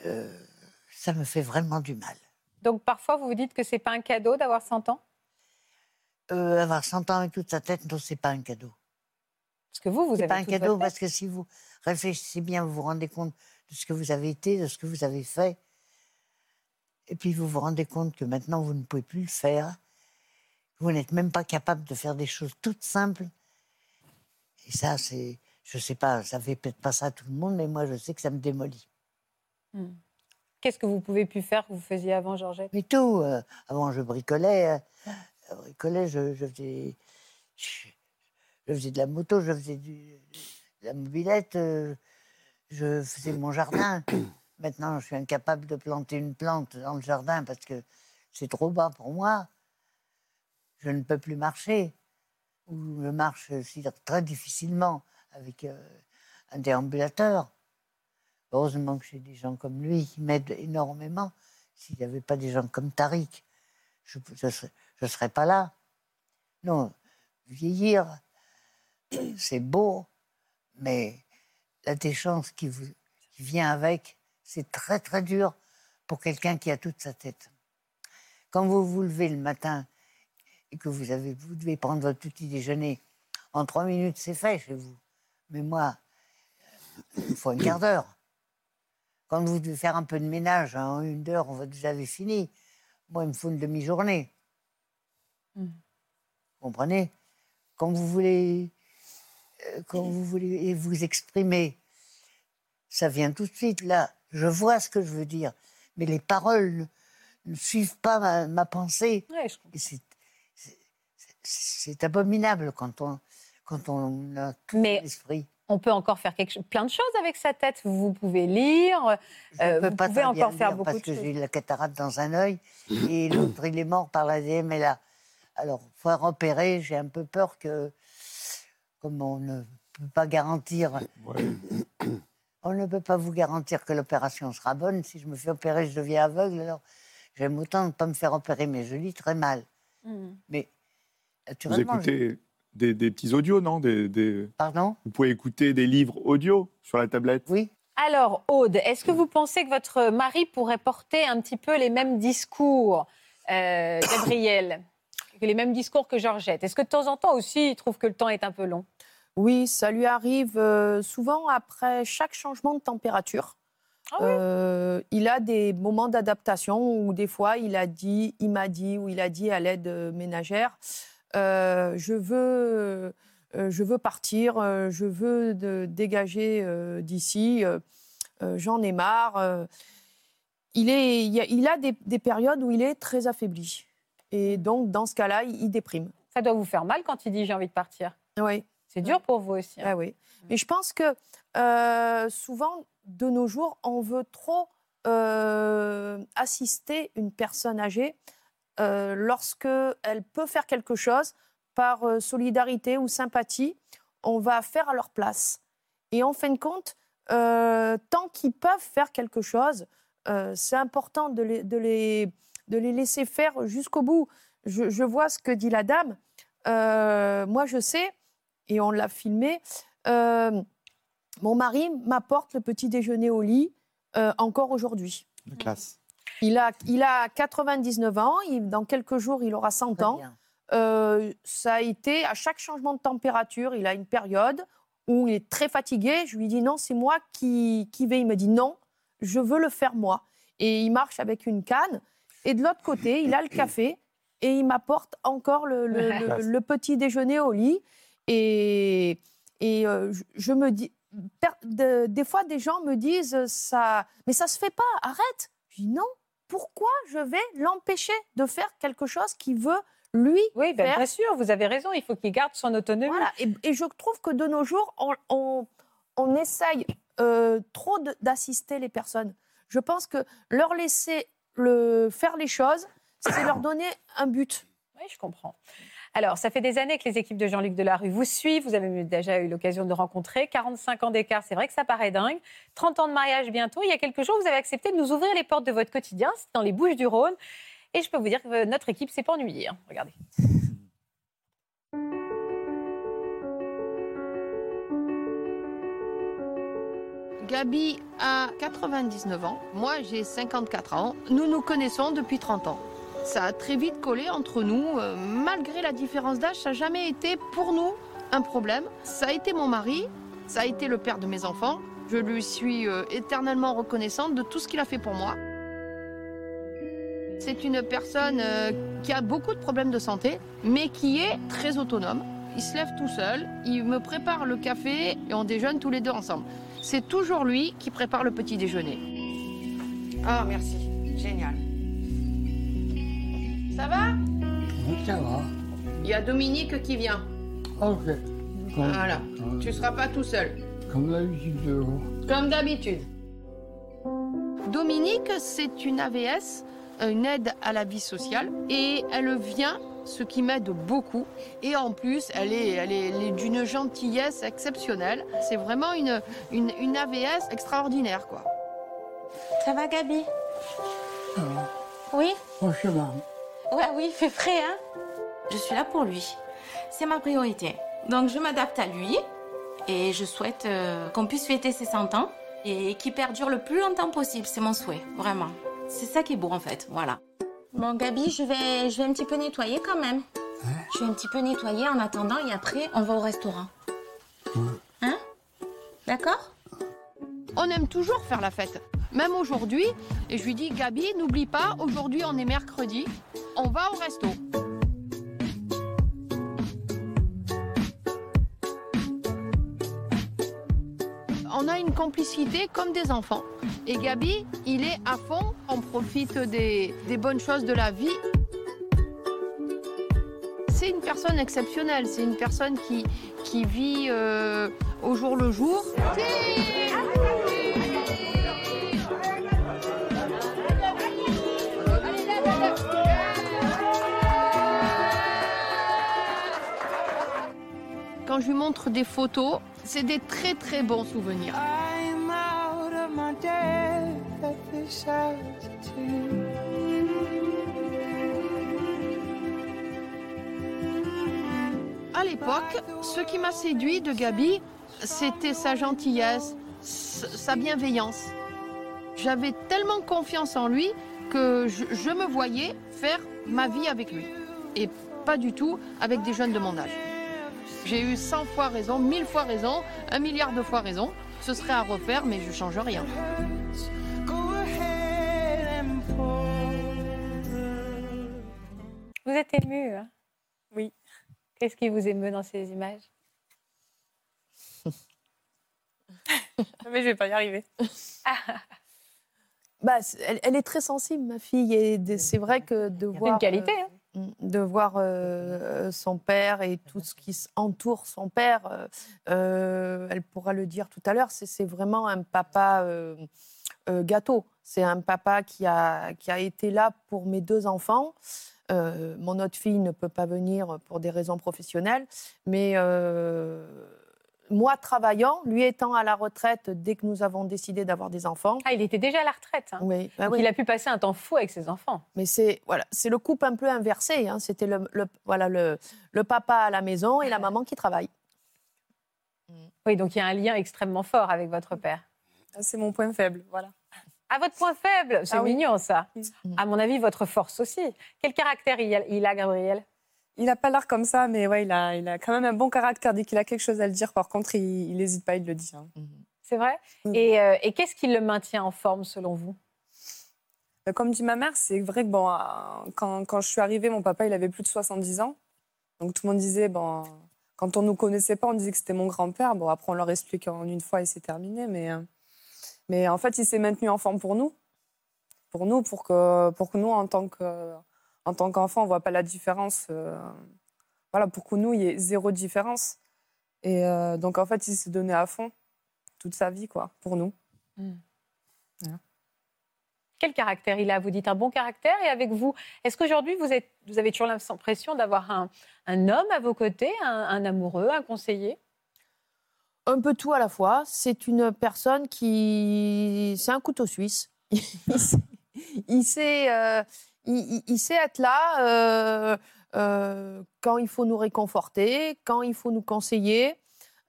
euh, ça me fait vraiment du mal. Donc parfois, vous vous dites que c'est pas un cadeau d'avoir 100 ans? Euh, avoir 100 ans avec toute sa tête, non, c'est pas un cadeau. Parce que vous, vous avez pas un cadeau parce que si vous réfléchissez bien, vous vous rendez compte de ce que vous avez été, de ce que vous avez fait. Et puis vous vous rendez compte que maintenant vous ne pouvez plus le faire. Vous n'êtes même pas capable de faire des choses toutes simples. Et ça, c'est, je sais pas, ça fait peut-être pas ça à tout le monde, mais moi je sais que ça me démolit. Hmm. Qu'est-ce que vous pouvez plus faire que vous faisiez avant, Georgette? Mais tout. euh, avant, je bricolais. euh, je bricolais, je, je faisais, je, je faisais de la moto, je faisais du, de la mobilette, euh, je faisais mon jardin. Maintenant, je suis incapable de planter une plante dans le jardin parce que c'est trop bas pour moi. Je ne peux plus marcher. Ou je marche très difficilement avec euh, un déambulateur. Heureusement que j'ai des gens comme lui qui m'aident énormément. S'il n'y avait pas des gens comme Tariq, je ne serais, pas là. Non, vieillir, c'est beau, mais la déchance qui, vient avec, c'est très très dur pour quelqu'un qui a toute sa tête. Quand vous vous levez le matin et que vous devez prendre votre petit déjeuner, en trois minutes c'est fait chez vous. Mais moi, il faut un quart d'heure. Quand vous devez faire un peu de ménage, en une heure, vous avez fini. Moi, il me faut une demi-journée. Mm. Vous comprenez? Quand vous voulez, euh, quand vous voulez vous exprimer, ça vient tout de suite. Là, je vois ce que je veux dire, mais les paroles ne, suivent pas ma, ma pensée. Ouais, C'est abominable quand on, quand on a tout Mais l'esprit. on peut encore faire quelque plein de choses avec sa tête. Vous pouvez lire, Je euh, peux vous pas pouvez très bien encore faire lire beaucoup parce de que choses. j'ai la cataracte dans un œil et l'autre il est mort par l'ADM et là. Alors, faut repérer. J'ai un peu peur que, comme on ne peut pas garantir, on ne peut pas vous garantir que l'opération sera bonne. Si je me fais opérer, je deviens aveugle. Alors, j'aime autant ne pas me faire opérer, mais je lis très mal. Mm. Mais Vous naturellement, je- écoutez des, des petits audios, non des, des- pardon. Vous pouvez écouter des livres audio sur la tablette Oui. Alors, Aude, est-ce que vous pensez que votre mari pourrait porter un petit peu les mêmes discours, euh, Gabriel? Que Les mêmes discours que Georgette Est-ce que de temps en temps aussi, il trouve que le temps est un peu long? Oui, ça lui arrive euh, souvent après chaque changement de température. Euh, il a des moments d'adaptation où des fois il a dit, il m'a dit ou il a dit à l'aide ménagère, euh, je veux, euh, je veux partir, euh, je veux de- dégager euh, d'ici, euh, euh, j'en ai marre. euh. il, est, il, a, des, des périodes où il est très affaibli et donc dans ce cas-là, il, il déprime. Ça doit vous faire mal quand il dit j'ai envie de partir. Oui. C'est dur pour vous aussi. hein. Ah oui. Mais je pense que euh, souvent, de nos jours, on veut trop euh, assister une personne âgée euh, lorsque elle peut faire quelque chose par euh, solidarité ou sympathie. On va faire à leur place. Et en fin de compte, euh, tant qu'ils peuvent faire quelque chose, c'est important de les, de, les, de les laisser faire jusqu'au bout. Je, vois ce que dit la dame. Moi, je sais, et on l'a filmé, mon mari m'apporte le petit déjeuner au lit encore aujourd'hui. La classe. Il a, il a 99 ans, il- dans quelques jours, il aura 100 ans. Euh, ça a été, à chaque changement de température, il a une période où il est très fatigué. Je lui dis non, c'est moi qui, qui vais. Il me dit non, je veux le faire moi. Et il marche avec une canne. Et de l'autre côté, il a le café et il m'apporte encore le, le- le- le petit déjeuner au lit. Et, et euh, je- je me dis, per- de- des fois, des gens me disent ça, mais ça se fait pas, arrête. Je dis non. Pourquoi je vais l'empêcher de faire quelque chose qu'il veut lui Oui, ben, faire bien sûr, vous avez raison, il faut qu'il garde son autonomie. Voilà. Et, et je trouve que de nos jours, on, on- on essaye euh, trop d'assister les personnes. Je pense que leur laisser le, faire les choses, c'est leur donner un but. Oui, je comprends. Alors, ça fait des années que les équipes de Jean-Luc Delarue vous suivent. Vous avez déjà eu l'occasion de le rencontrer. 45 ans d'écart, c'est vrai que ça paraît dingue. 30 ans de mariage bientôt. Il y a quelques jours, vous avez accepté de nous ouvrir les portes de votre quotidien. C'est dans les Bouches du Rhône. Et je peux vous dire que notre équipe s'est pas ennuyée. hein. Regardez. Gabi a 99 ans, moi j'ai 54 ans. Nous nous connaissons depuis 30 ans. Ça a très vite collé entre nous. euh, malgré la différence d'âge, ça n'a jamais été pour nous un problème. Ça a été mon mari, ça a été le père de mes enfants. Je lui suis euh, éternellement reconnaissante de tout ce qu'il a fait pour moi. C'est une personne euh, qui a beaucoup de problèmes de santé, mais qui est très autonome. Il se lève tout seul, il me prépare le café et on déjeune tous les deux ensemble. C'est toujours lui qui prépare le petit déjeuner. Ah, merci. Génial. Ça va Ça va. Il y a Dominique qui vient. Ok. Comme, Voilà. Tu seras pas tout seul. comme d'habitude. Comme d'habitude. Dominique, c'est une AVS, une aide à la vie sociale, et elle vient, ce qui m'aide beaucoup. Et en plus, elle est, elle est, elle est d'une gentillesse exceptionnelle. C'est vraiment une, une, une AVS extraordinaire, quoi. Ça va, Gabi? Ça va. Oui? Franchement. Ouais, oui, il fait frais, hein Je suis là pour lui. C'est ma priorité. Donc, je m'adapte à lui et je souhaite euh, qu'on puisse fêter ses 100 ans et qu'il perdure le plus longtemps possible. C'est mon souhait, vraiment. C'est ça qui est beau, en fait. Voilà. Bon, Gabi, je vais, je vais un petit peu nettoyer quand même. Je vais un petit peu nettoyer en attendant et après, on va au restaurant. Hein? D'accord? On aime toujours faire la fête. Même aujourd'hui, et je lui dis, Gabi, n'oublie pas, aujourd'hui on est mercredi, on va au resto. On a une complicité comme des enfants. Et Gabi, il est à fond, on profite des, bonnes choses de la vie. C'est une personne exceptionnelle, c'est une personne qui, qui vit euh, au jour le jour. Quand je lui montre des photos, c'est des très très bons souvenirs. À l'époque, ce qui m'a séduit de Gabi, c'était sa gentillesse, sa bienveillance. J'avais tellement confiance en lui que je, je me voyais faire ma vie avec lui. Et pas du tout avec des jeunes de mon âge. J'ai eu 100 fois raison, 1000 fois raison, un milliard de fois raison. Ce serait à refaire, mais je change rien. Vous êtes ému hein? Oui. Qu'est-ce qui vous émeut dans ces images? Mais je vais pas y arriver. Bah, c'est- elle, elle est très sensible, ma fille. Et c'est vrai que de voir. une qualité, euh, de voir euh, son père et tout ce qui entoure son père, euh, euh, elle pourra le dire tout à l'heure, c'est vraiment un papa gâteau. C'est un papa qui a, qui a été là pour mes deux enfants. Mon autre fille ne peut pas venir pour des raisons professionnelles, mais moi travaillant, lui étant à la retraite dès que nous avons décidé d'avoir des enfants. Ah, il était déjà à la retraite. hein. Oui, bah Donc oui. il a pu passer un temps fou avec ses enfants. Mais c'est voilà, c'est le couple un peu inversé. hein. C'était le, le- voilà le, le papa à la maison et la maman qui travaille. Oui, donc il y a un lien extrêmement fort avec votre père. C'est mon point faible, voilà. À votre point faible, c'est Ah oui. mignon ça. À mon avis, votre force aussi. Quel caractère il a, il a, Gabriel? Il n'a pas l'air comme ça, mais ouais, il a, il a quand même un bon caractère. Dès qu'il a quelque chose à le dire, par contre, il n'hésite pas, il le dit. hein. C'est vrai Et, euh, et qu'est-ce qui le maintient en forme selon vous? Euh, Comme dit ma mère, c'est vrai que bon, euh, quand, quand je suis arrivée, mon papa, il avait plus de 70 ans. Donc tout le monde disait, bon, quand on nous connaissait pas, on disait que c'était mon grand-père. Bon, après, on leur explique en une fois et c'est terminé. Mais, mais en fait, il s'est maintenu enfant pour nous. Pour nous, pour que, pour que nous, en tant que, en tant qu'enfant, on voit pas la différence. euh, voilà, pour que nous, il y ait zéro différence. Et euh, donc, en fait, il s'est donné à fond toute sa vie, quoi, pour nous. Quel caractère il a? Vous dites un bon caractère. Et avec vous, est-ce qu'aujourd'hui, vous, êtes, vous avez toujours l'impression d'avoir un, un homme à vos côtés, un, un amoureux, un conseiller? Un peu tout à la fois. C'est une personne qui. C'est un couteau suisse. il, sait, il, sait, euh, il- sait être là euh, euh, quand il faut nous réconforter, quand il faut nous conseiller.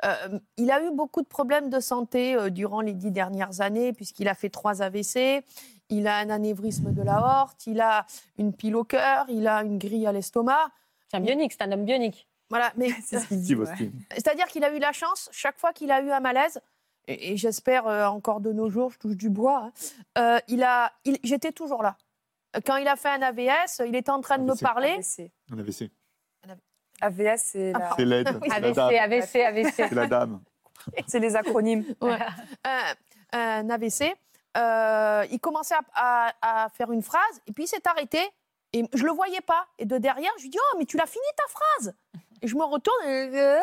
Euh, il a eu beaucoup de problèmes de santé euh, durant les dix dernières années, puisqu'il a fait trois AVC. Il a un anévrisme de la horte, il a une pile au cœur, il a une grille à l'estomac. C'est un bionique, c'est un homme bionique. Voilà, mais Steve Austin. c'est-à-dire qu'il a eu la chance, chaque fois qu'il a eu un malaise, et, et j'espère euh, encore de nos jours, je touche du bois, hein, euh, il a, il- j'étais toujours là. Quand il a fait un AVS, il était en train de me parler. AVC. Un AVC. AVS, c'est la... C'est l'aide. c'est la AVC, dame. AVC, AVC. C'est la dame. c'est les acronymes. Ouais. un, un AVC. euh, il commençait à, à- à faire une phrase et puis il s'est arrêté et je le voyais pas. Et de derrière, je lui dis oh mais tu l'as fini ta phrase. Et je me retourne et euh,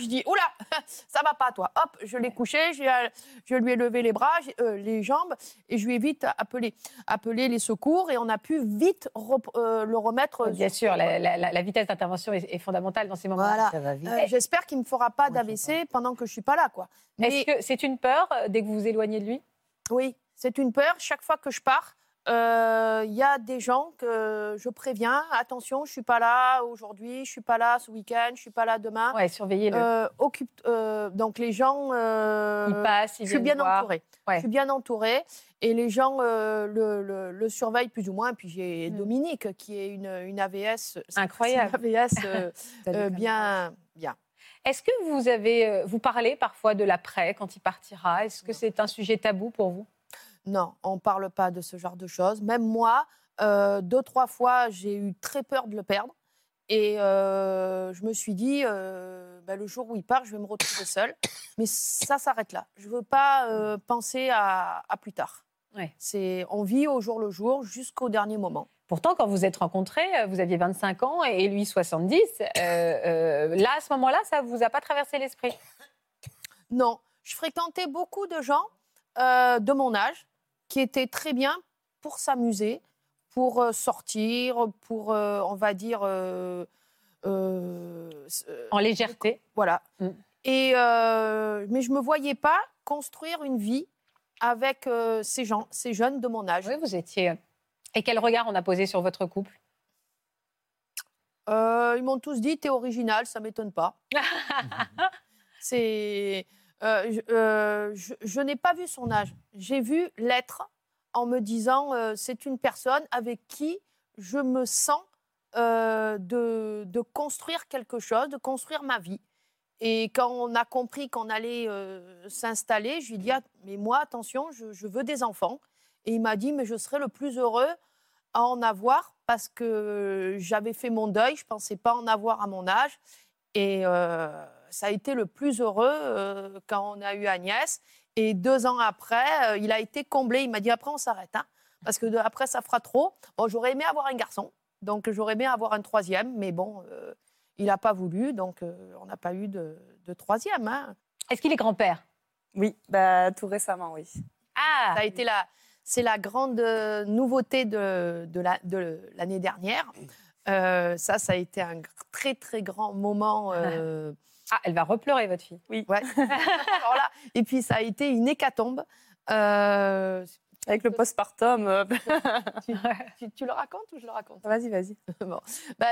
je dis oula ça va pas toi. Hop je l'ai couché, je lui ai levé les bras, euh, les jambes et je lui ai vite appelé appelé les secours et on a pu vite rep- euh, le remettre. Bien sûr, la, la- la- la vitesse d'intervention est, est fondamentale dans ces moments. Voilà. Euh, J'espère qu'il me fera pas d'AVC pendant que je suis pas là quoi. Est-ce que c'est une peur euh, dès que vous vous éloignez de lui? Oui, c'est une peur. Chaque fois que je pars, euh, il y a des gens que je préviens. Attention, je suis pas là aujourd'hui, je suis pas là ce week-end, je suis pas là demain. Ouais, surveillez-le. Euh, occupe, euh, donc les gens. euh, Ils passent, ils Je suis bien voir. entourée. Ouais. Je suis bien entourée et les gens euh, le, le- le surveillent plus ou moins. Et puis j'ai Mm. Dominique qui est une, une AVS. Incroyable. une AVS euh, euh, bien, bien. Est-ce que vous avez, euh, vous parlez parfois de l'après quand il partira? Est-ce que c'est un sujet tabou pour vous? Non, on ne parle pas de ce genre de choses. Même moi, euh, deux, trois fois, j'ai eu très peur de le perdre. Et euh, je me suis dit, euh, bah, le jour où il part, je vais me retrouver seule. Mais ça s'arrête là. Je ne veux pas penser à, à plus tard. Ouais. C'est, on vit au jour le jour jusqu'au dernier moment. Pourtant, quand vous êtes rencontrés, vous aviez 25 ans et lui 70. euh, euh, là, à ce moment-là, ça vous a pas traversé l'esprit? Non, je fréquentais beaucoup de gens de mon âge qui étaient très bien pour s'amuser, pour euh, sortir, pour, euh, on va dire, euh, En légèreté. voilà. Mm. Et mais je me voyais pas construire une vie avec ces gens, ces jeunes de mon âge. Oui, vous étiez. Et quel regard on a posé sur votre couple? Ils m'ont tous dit t'es original, ça m'étonne pas. C'est, euh, je, euh, je- n'ai pas vu son âge. J'ai vu l'être en me disant euh, c'est une personne avec qui je me sens de, construire quelque chose, de construire ma vie. Et quand on a compris qu'on allait s'installer, je lui ai dit ah, mais moi attention, je, veux des enfants. Et il m'a dit mais je serai le plus heureux à en avoir parce que j'avais fait mon deuil, je pensais pas en avoir à mon âge. Et ça a été le plus heureux euh, quand on a eu Agnès. Et deux ans après, euh, il a été comblé. Il m'a dit après on s'arrête, hein, parce que de- après ça fera trop. Bon, j'aurais aimé avoir un garçon, donc j'aurais aimé avoir un troisième, mais bon, euh, il n'a pas voulu, donc euh, on n'a pas eu de, de troisième. hein. Est-ce qu'il est grand-père? Oui, bah, tout récemment, oui. Ah Ça a été la, c'est la grande nouveauté de, de la- de l'année dernière. Euh, ça, ça a été un très très grand moment. euh, Ah, elle va repleurer, votre fille. Oui. Ouais. Alors là, et puis ça a été une hécatombe. Euh, Avec le postpartum. euh, tu, tu- tu le racontes ou je le raconte? Vas-y, vas-y. Bon. Bah,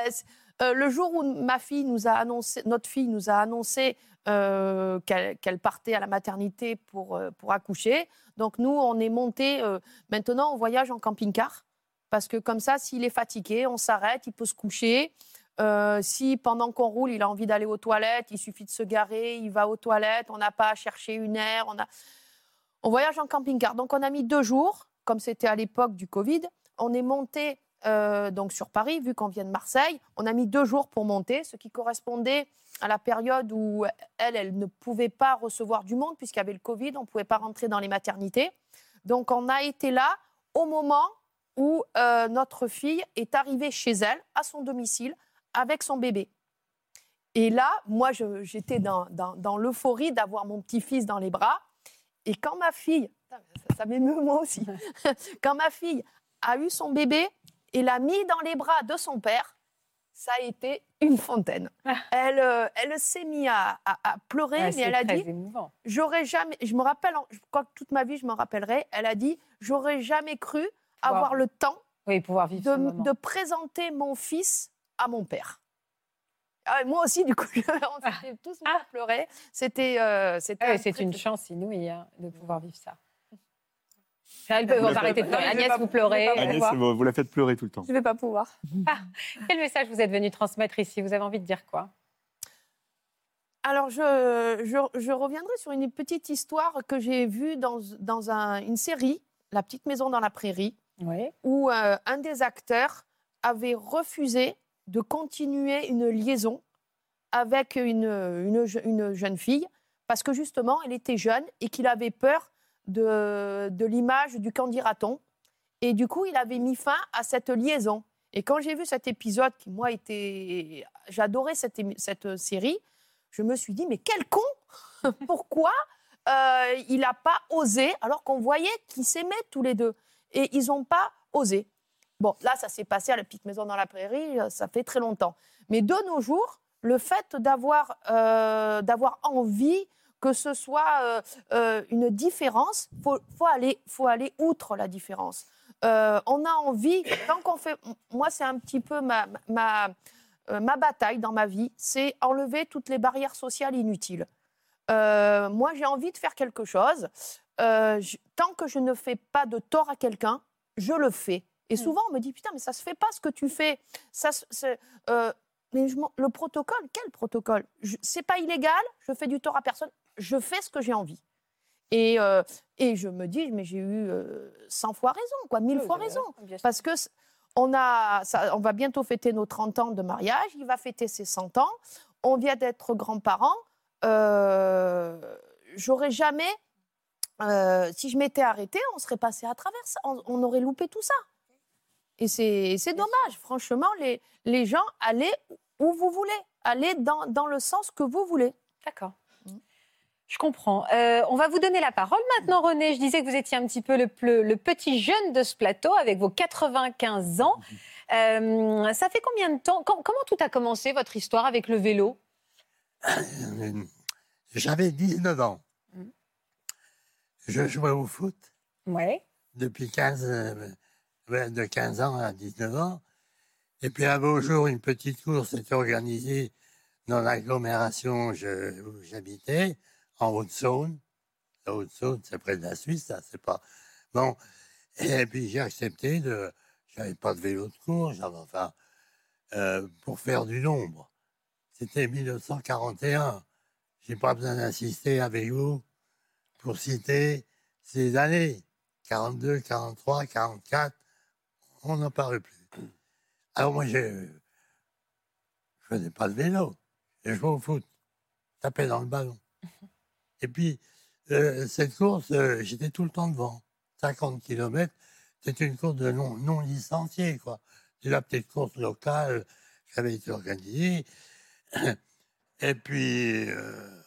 euh, le jour où ma fille nous a annoncé, notre fille nous a annoncé euh, qu'elle partait à la maternité pour, euh, pour accoucher, donc nous, on est monté. euh, maintenant, on voyage en camping-car parce que comme ça, s'il est fatigué, on s'arrête, il peut se coucher. Euh, si pendant qu'on roule, il a envie d'aller aux toilettes, il suffit de se garer, il va aux toilettes, on n'a pas à chercher une aire. On, voyage en camping-car. Donc on a mis deux jours, comme c'était à l'époque du Covid. On est monté euh, donc sur Paris, vu qu'on vient de Marseille. On a mis deux jours pour monter, ce qui correspondait à la période où elle, elle ne pouvait pas recevoir du monde puisqu'il y avait le Covid, on ne pouvait pas rentrer dans les maternités. Donc on a été là au moment où euh, notre fille est arrivée chez elle, à son domicile, avec son bébé. Et là, moi, j'étais dans, dans- dans l'euphorie d'avoir mon petit-fils dans les bras. Et quand ma fille, ça, ça m'émeut moi aussi, quand ma fille a eu son bébé et l'a mis dans les bras de son père, ça a été une fontaine. Elle, euh, elle s'est mise à, à- à pleurer, Ouais, mais elle a dit, émouvant. j'aurais jamais, je me rappelle, je crois que toute ma vie, je me rappellerai, elle a dit, j'aurais jamais cru avoir le temps Oui, pouvoir vivre de présenter mon fils à mon père. Ah moi aussi, du coup, on s'était tous mis à pleurer. C'était, euh, c'était. Ah un c'est une chance inouïe hein, de pouvoir vivre ça. Elle peut arrêter de pleurer. Je vais Agnès, pas- vous pleurez. Agnès, vous vous la faites pleurer tout le temps. Je vais pas pouvoir. Ah, quel message vous êtes venu transmettre ici? Vous avez envie de dire quoi? Alors, je, je, je reviendrai sur une petite histoire que j'ai vue dans, dans un- une série, La petite maison dans la prairie, où euh, un des acteurs avait refusé de continuer une liaison avec une, une, je- une jeune fille parce que justement, elle était jeune et qu'il avait peur de, de l'image du candidaton. Et du coup, il avait mis fin à cette liaison. Et quand j'ai vu cet épisode, qui moi était. J'adorais cette, cette série, je me suis dit, mais quel con Pourquoi euh, il n'a pas osé, alors qu'on voyait qu'ils s'aimaient tous les deux Et ils n'ont pas osé. Bon, là, ça s'est passé à la petite maison dans la prairie, euh, ça fait très longtemps. Mais de nos jours, le fait d'avoir euh, envie que ce soit euh, une différence, il faut, aller, faut aller outre la différence. On a envie, tant qu'on fait. Moi, c'est un petit peu ma, ma, ma bataille dans ma vie, c'est enlever toutes les barrières sociales inutiles. Moi, j'ai envie de faire quelque chose. Tant que je ne fais pas de tort à quelqu'un, je le fais. Et souvent, on me dit putain, mais ça se fait pas ce que tu fais. Ça, euh, mais je m'en- le protocole, quel protocole? C'est pas illégal. Je fais du tort à personne. Je fais ce que j'ai envie. Et, euh, et je me dis, mais j'ai eu euh, 100 fois raison, quoi, 1000 Oui, fois raison. bien. Parce que on, a, ça- on va bientôt fêter nos 30 ans de mariage, il va fêter ses 100 ans, on vient d'être grands-parents. Euh, J'aurais jamais, euh, si je m'étais arrêtée, on serait passé à travers ça, on, on aurait loupé tout ça. Et c'est c'est dommage, franchement, les, les gens, allez où vous voulez, allez dans, dans le sens que vous voulez. D'accord. Je comprends. Euh, on va vous donner la parole maintenant, René. Je disais que vous étiez un petit peu le, le- le petit jeune de ce plateau avec vos 95 ans. Euh, ça fait combien de temps Com- Comment tout a commencé, votre histoire avec le vélo? J'avais 19 ans. Je jouais au foot Ouais. depuis 15, euh, ouais, de 15 ans à 19 ans. Et puis un beau jour, une petite course était organisée dans l'agglomération où j'habitais, en Haute-Saône. La Haute-Saône, c'est près de la Suisse, ça, c'est pas. Bon. Et puis j'ai accepté de. J'avais pas de vélo de course, j'avais enfin. euh, pour faire du nombre. C'était 1941. J'ai pas besoin d'insister avec vous pour citer ces années. 42, 43, 44, on n'en parle plus. Alors moi, je faisais pas de vélo, je jouais au foot, tapais dans le ballon. Et puis, euh, cette course, euh, j'étais tout le temps devant. 50 km, c'était une course de non, non licenciée, quoi. C'est la petite course locale qui avait été organisée. Et puis, euh,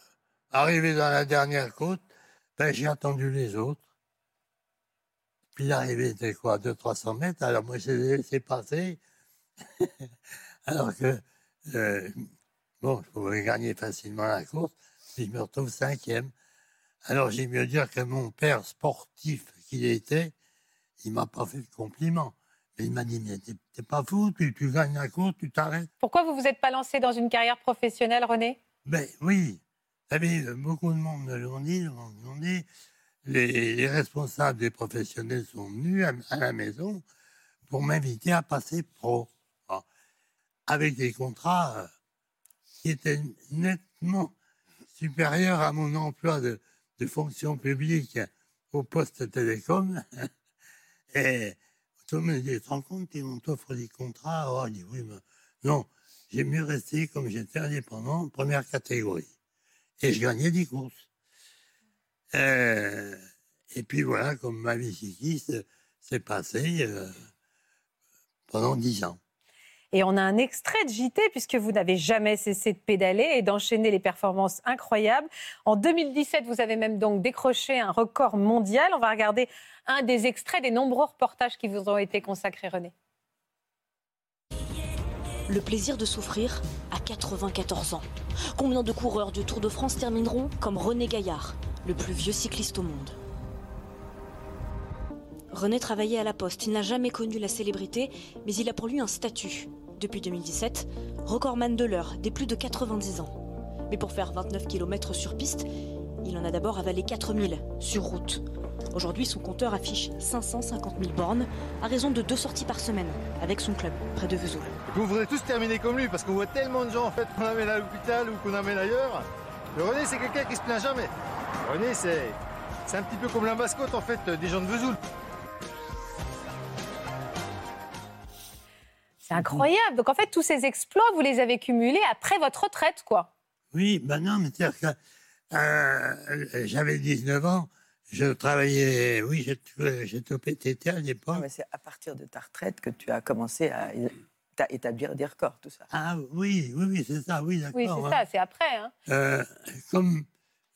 arrivé dans la dernière côte, ben, j'ai attendu les autres. Puis l'arrivée était quoi, 200-300 mètres, alors moi je les ai laissés passer. alors que, euh, bon, je pouvais gagner facilement la course, puis je me retrouve cinquième. Alors j'ai mieux dire que mon père sportif qu'il était, il m'a pas fait de compliment. Mais il m'a dit, mais t'es pas fou, tu, tu gagnes la course, tu t'arrêtes. Pourquoi vous vous êtes pas lancé dans une carrière professionnelle, René? Ben oui, vous savez, beaucoup de monde me l'ont dit, m'ont dit, les, les responsables des professionnels sont venus à, la maison pour m'inviter à passer pro, Bon. avec des contrats euh, qui étaient nettement supérieurs à mon emploi de, fonction publique au poste télécom. Et Tout le monde me dit, tu te rends compte, on t'offre des contrats Oh, dis, oui, mais non, j'ai mieux resté comme j'étais indépendant, première catégorie. Et je gagnais des courses. Euh, et puis voilà, comme ma vie cycliste s'est passée euh, pendant dix ans. Et on a un extrait de JT, puisque vous n'avez jamais cessé de pédaler et d'enchaîner les performances incroyables. En 2017, vous avez même donc décroché un record mondial. On va regarder un des extraits des nombreux reportages qui vous ont été consacrés, René. Le plaisir de souffrir à 94 ans. Combien de coureurs du Tour de France termineront comme René Gaillard, le plus vieux cycliste au monde René travaillait à la Poste. Il n'a jamais connu la célébrité, mais il a pour lui un statut. Depuis 2017, recordman de l'heure, des plus de 90 ans. Mais pour faire 29 km sur piste, il en a d'abord avalé 4000 sur route. Aujourd'hui, son compteur affiche 550 000 bornes, à raison de deux sorties par semaine, avec son club, près de Vesoul. Vous voudrez tous terminer comme lui, parce qu'on voit tellement de gens qu'on amène à l'hôpital ou qu'on amène ailleurs. Le René, c'est quelqu'un qui se plaint jamais. René, c'est c'est un petit peu comme la mascotte en fait des gens de Vesoul. C'est incroyable. Donc en fait, tous ces exploits, vous les avez cumulés après votre retraite, quoi. Oui, ben non, mais c'est-à-dire que euh, j'avais 19 ans, je travaillais, oui, j'ai- j'étais au PTT à l'époque. Non, mais c'est à partir de ta retraite que tu as commencé à établir des records, tout ça. Ah oui, oui, oui, c'est ça, oui, d'accord. Oui, c'est hein. ça, c'est après. hein. Euh, comme euh,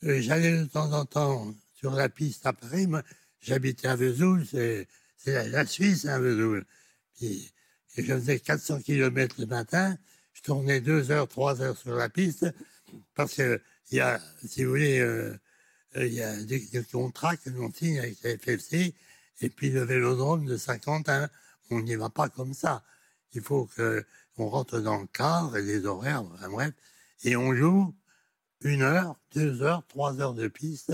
j'allais de temps en temps sur la piste à Paris, moi, j'habitais à Vesoul, c'est la, Suisse, à Vesoul. Puis, et je faisais 400 km le matin, je tournais 2 heures, 3 heures sur la piste, parce que y a, si vous voulez, euh, euh, il y a des, des contrats que l'on signe avec la FFC, et puis le vélodrome de Saint-Quentin, on n'y va pas comme ça. Il faut que on rentre dans le cadre et les horaires, enfin, bref, et on joue une heure, deux heures, trois heures de piste.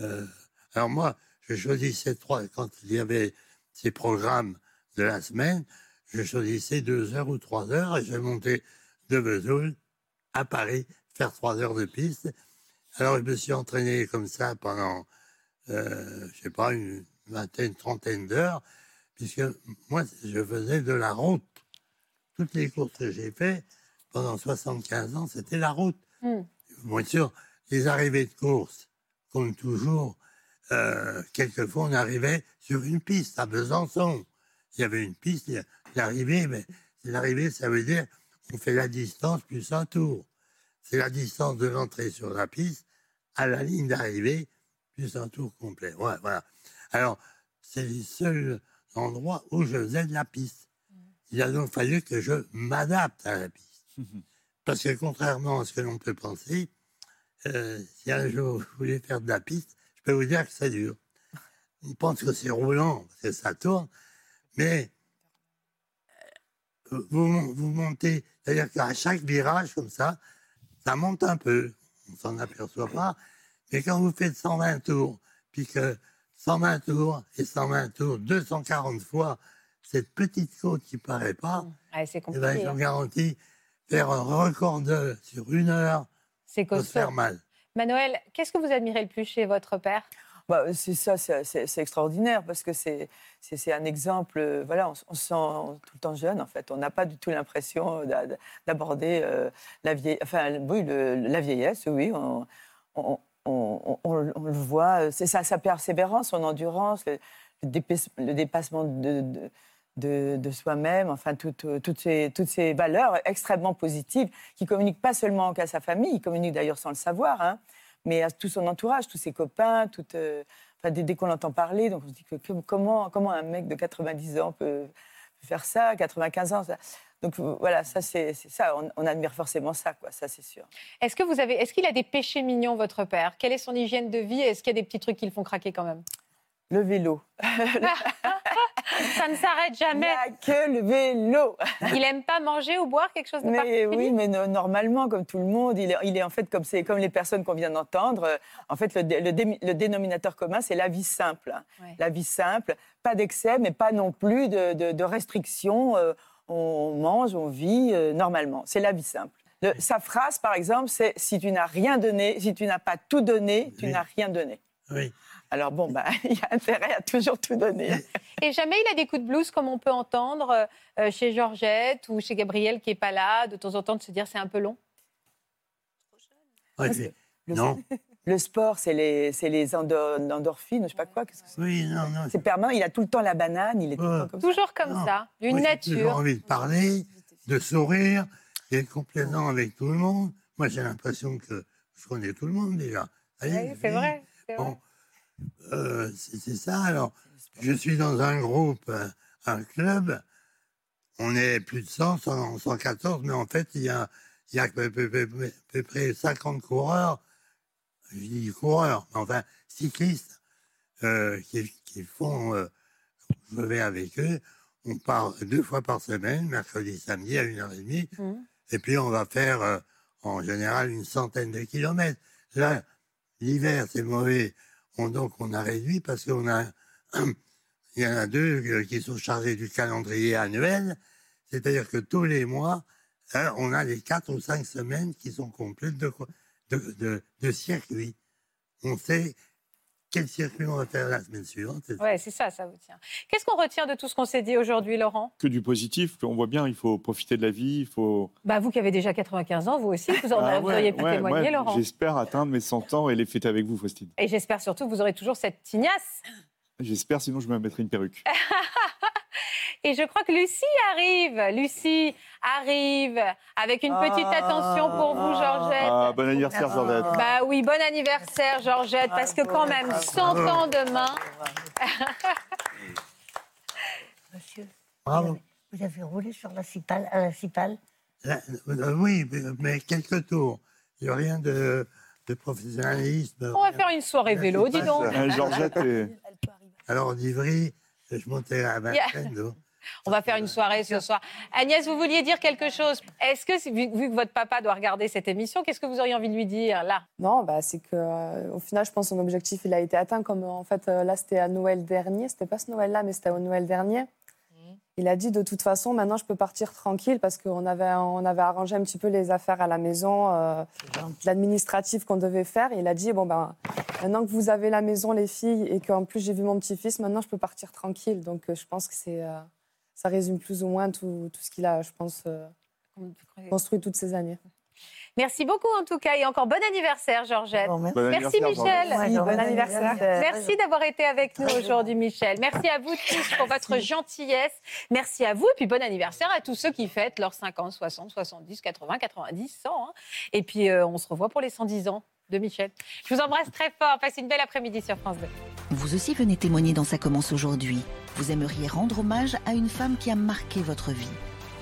Euh, alors moi, je choisissais trois, quand il y avait ces programmes de la semaine, je choisissais deux heures ou trois heures et je montais de Vesoul à Paris faire trois heures de piste. Alors je me suis entraîné comme ça pendant, euh, je sais pas, une vingtaine, trentaine d'heures, puisque moi, je faisais de la route. Toutes les courses que j'ai faites pendant 75 ans, c'était la route. Hmm. Bien sûr, les arrivées de course, comme toujours, euh, quelquefois on arrivait sur une piste à Besançon. Il y avait une piste, l'arrivée, mais l'arrivée, ça veut dire on fait la distance plus un tour. C'est la distance de l'entrée sur la piste à la ligne d'arrivée plus un tour complet. Voilà. Alors, c'est le seul endroit où je faisais de la piste. Il a donc fallu que je m'adapte à la piste. Parce que contrairement à ce que l'on peut penser, euh, si un jour vous voulez faire de la piste, je peux vous dire que c'est dur. On pense que c'est roulant, parce que ça tourne, mais euh, vous, vous montez, c'est-à-dire qu'à chaque virage comme ça, ça monte un peu, on s'en aperçoit pas, mais quand vous faites 120 tours, puis que 120 tours et 120 tours, 240 fois, cette petite côte qui paraît pas, Ouais, c'est eh ben, je vous garantis, faire un record de, sur une heure, C'est se costaud. faire mal. Manuel, qu'est-ce que vous admirez le plus chez votre père? Bah, c'est ça, c'est c'est- c'est extraordinaire parce que c'est c'est- c'est un exemple. euh, Voilà, on, se sent tout le temps jeune en fait. On n'a pas du tout l'impression d'a- d'aborder euh, la vieille, enfin oui, le- la vieillesse. Oui, on, on- on- on- on le voit. C'est ça, sa persévérance, son endurance, le, le dépasse- le dépassement de, de, de- soi-même. Enfin, toutes, ces, toutes ces valeurs extrêmement positives qui communiquent pas seulement qu'à sa famille, il communique d'ailleurs sans le savoir. hein, mais à tout son entourage, tous ses copains, tout, euh, enfin, dès, qu'on l'entend parler, donc on se dit que, comment, comment un mec de 90 ans peut faire ça, 95 ans. Donc euh, voilà, ça c'est c'est ça, on, on admire forcément ça, quoi, ça c'est sûr. Est-ce que vous avez, est-ce qu'il a des péchés mignons, votre père? Quelle est son hygiène de vie? Est-ce qu'il y a des petits trucs qui le font craquer quand même? Le vélo. Ça ne s'arrête jamais. Il a que le vélo. Il aime pas manger ou boire quelque chose de Mais particulier oui, mais no- normalement, comme tout le monde, il est, il est en fait comme, c'est- comme les personnes qu'on vient d'entendre. euh, En fait, le, dé- le dé- le dénominateur commun, c'est la vie simple. Ouais. La vie simple, pas d'excès, mais pas non plus de, de- de restrictions. euh, on mange, on vit euh, normalement. C'est la vie simple. Le- sa phrase, par exemple, c'est si tu n'as rien donné, si tu n'as pas tout donné, tu Oui. n'as rien donné. Oui. Alors bon, bah, il y a intérêt à toujours tout donner. Et jamais il a des coups de blues comme on peut entendre euh, chez Georgette ou chez Gabriel qui est pas là, de temps en temps de se dire c'est un peu long. Ouais, le- non. Le sport, c'est les, c'est les endo- endorphines, je sais pas quoi. qu'est-ce que c'est Oui, non, non. C'est permanent, il a tout le temps la banane, il est tout comme ça. Toujours comme ça, d'une Moi, J'ai toujours nature. envie de parler, de sourire, d'être complètement avec tout le monde. Moi, j'ai l'impression que je connais tout le monde déjà. Est, Oui, c'est oui. vrai. c'est vrai. Euh, c'est ça. Alors, je suis dans un groupe, euh, un club. On est plus de 100, 100, 114, mais en fait, il y a, il y a à peu, peu- peu- peu- peu près 50 coureurs. Je dis coureurs, mais enfin, cyclistes euh, qui, qui font. euh, je vais avec eux. On part deux fois par semaine, mercredi, samedi, à une heure et demie. Et puis, on va faire en général une centaine de kilomètres. Là, l'hiver, c'est mauvais. On, donc, on a réduit parce qu'on a. Il y en a deux euh, qui sont chargés du calendrier annuel. C'est-à-dire que tous les mois, hein, on a les quatre ou cinq semaines qui sont complètes de, de, de, de circuits. On sait quel circuit on va faire la semaine suivante. Ouais, c'est ça, ça vous tient. Qu'est-ce qu'on retient de tout ce qu'on s'est dit aujourd'hui, Laurent? Que du positif, on voit bien, il faut profiter de la vie, il faut... bah, Vous qui avez déjà 95 ans, vous aussi, vous, en Ah ouais, auriez pu ouais, témoigner, moi, Laurent. J'espère atteindre mes 100 ans et les fêter avec vous, Faustine. Et j'espère surtout que vous aurez toujours cette tignasse. J'espère, sinon je me mettrai une perruque. Et je crois que Lucie arrive. Lucie arrive avec une petite attention pour vous, Georgette. Ah, bon anniversaire, Georgette. Bah oui, bon anniversaire, Georgette, parce que quand même, 100 ans demain. Monsieur, Bravo. vous avez roulé sur la cipale, à la cipale Là, euh, oui, mais, mais quelques tours. Il n'y a rien de, de professionnalisme. On va faire une soirée vélo, dis donc. Georgette est- Alors, d'Ivry, je montais à Yeah. Vincennes. donc. On va faire une soirée ce soir. Agnès, vous vouliez dire quelque chose Est-ce que, vu, que votre papa doit regarder cette émission, qu'est-ce que vous auriez envie de lui dire là? Non, bah, c'est que euh, au final, je pense que son objectif il a été atteint. Comme euh, en fait, euh, là, c'était à Noël dernier. C'était pas ce Noël-là, mais c'était au Noël dernier. Il a dit de toute façon, maintenant, je peux partir tranquille parce qu'on avait, on avait arrangé un petit peu les affaires à la maison, euh, l'administratif qu'on devait faire. Il a dit bon ben, maintenant que vous avez la maison, les filles, et qu'en plus j'ai vu mon petit-fils, maintenant je peux partir tranquille. Donc je pense que c'est, euh, ça résume plus ou moins tout, tout ce qu'il a, je pense, euh, construit toutes ces années. Merci beaucoup en tout cas et encore bon anniversaire Georgette. merci. merci Bon anniversaire, Michel. Oui, bon anniversaire. Merci d'avoir été avec nous aujourd'hui Michel. Merci à vous tous pour votre gentillesse. Merci à vous et puis bon anniversaire à tous ceux qui fêtent leurs 50, 60, 70, 80, 90, 100. hein. Et puis euh, on se revoit pour les 110 ans de Michel. Je vous embrasse très fort. Passez une belle après-midi sur France 2. Vous aussi venez témoigner dans Ça commence aujourd'hui. Vous aimeriez rendre hommage à une femme qui a marqué votre vie.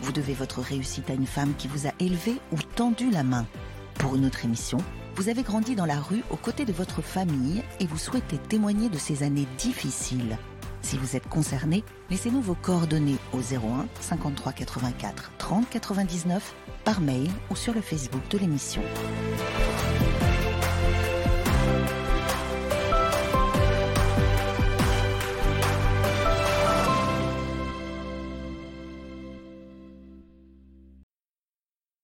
Vous devez votre réussite à une femme qui vous a élevé ou tendu la main. Pour une autre émission, vous avez grandi dans la rue aux côtés de votre famille et vous souhaitez témoigner de ces années difficiles. Si vous êtes concerné, laissez-nous vos coordonnées au 01 53 84 30 99 par mail ou sur le Facebook de l'émission.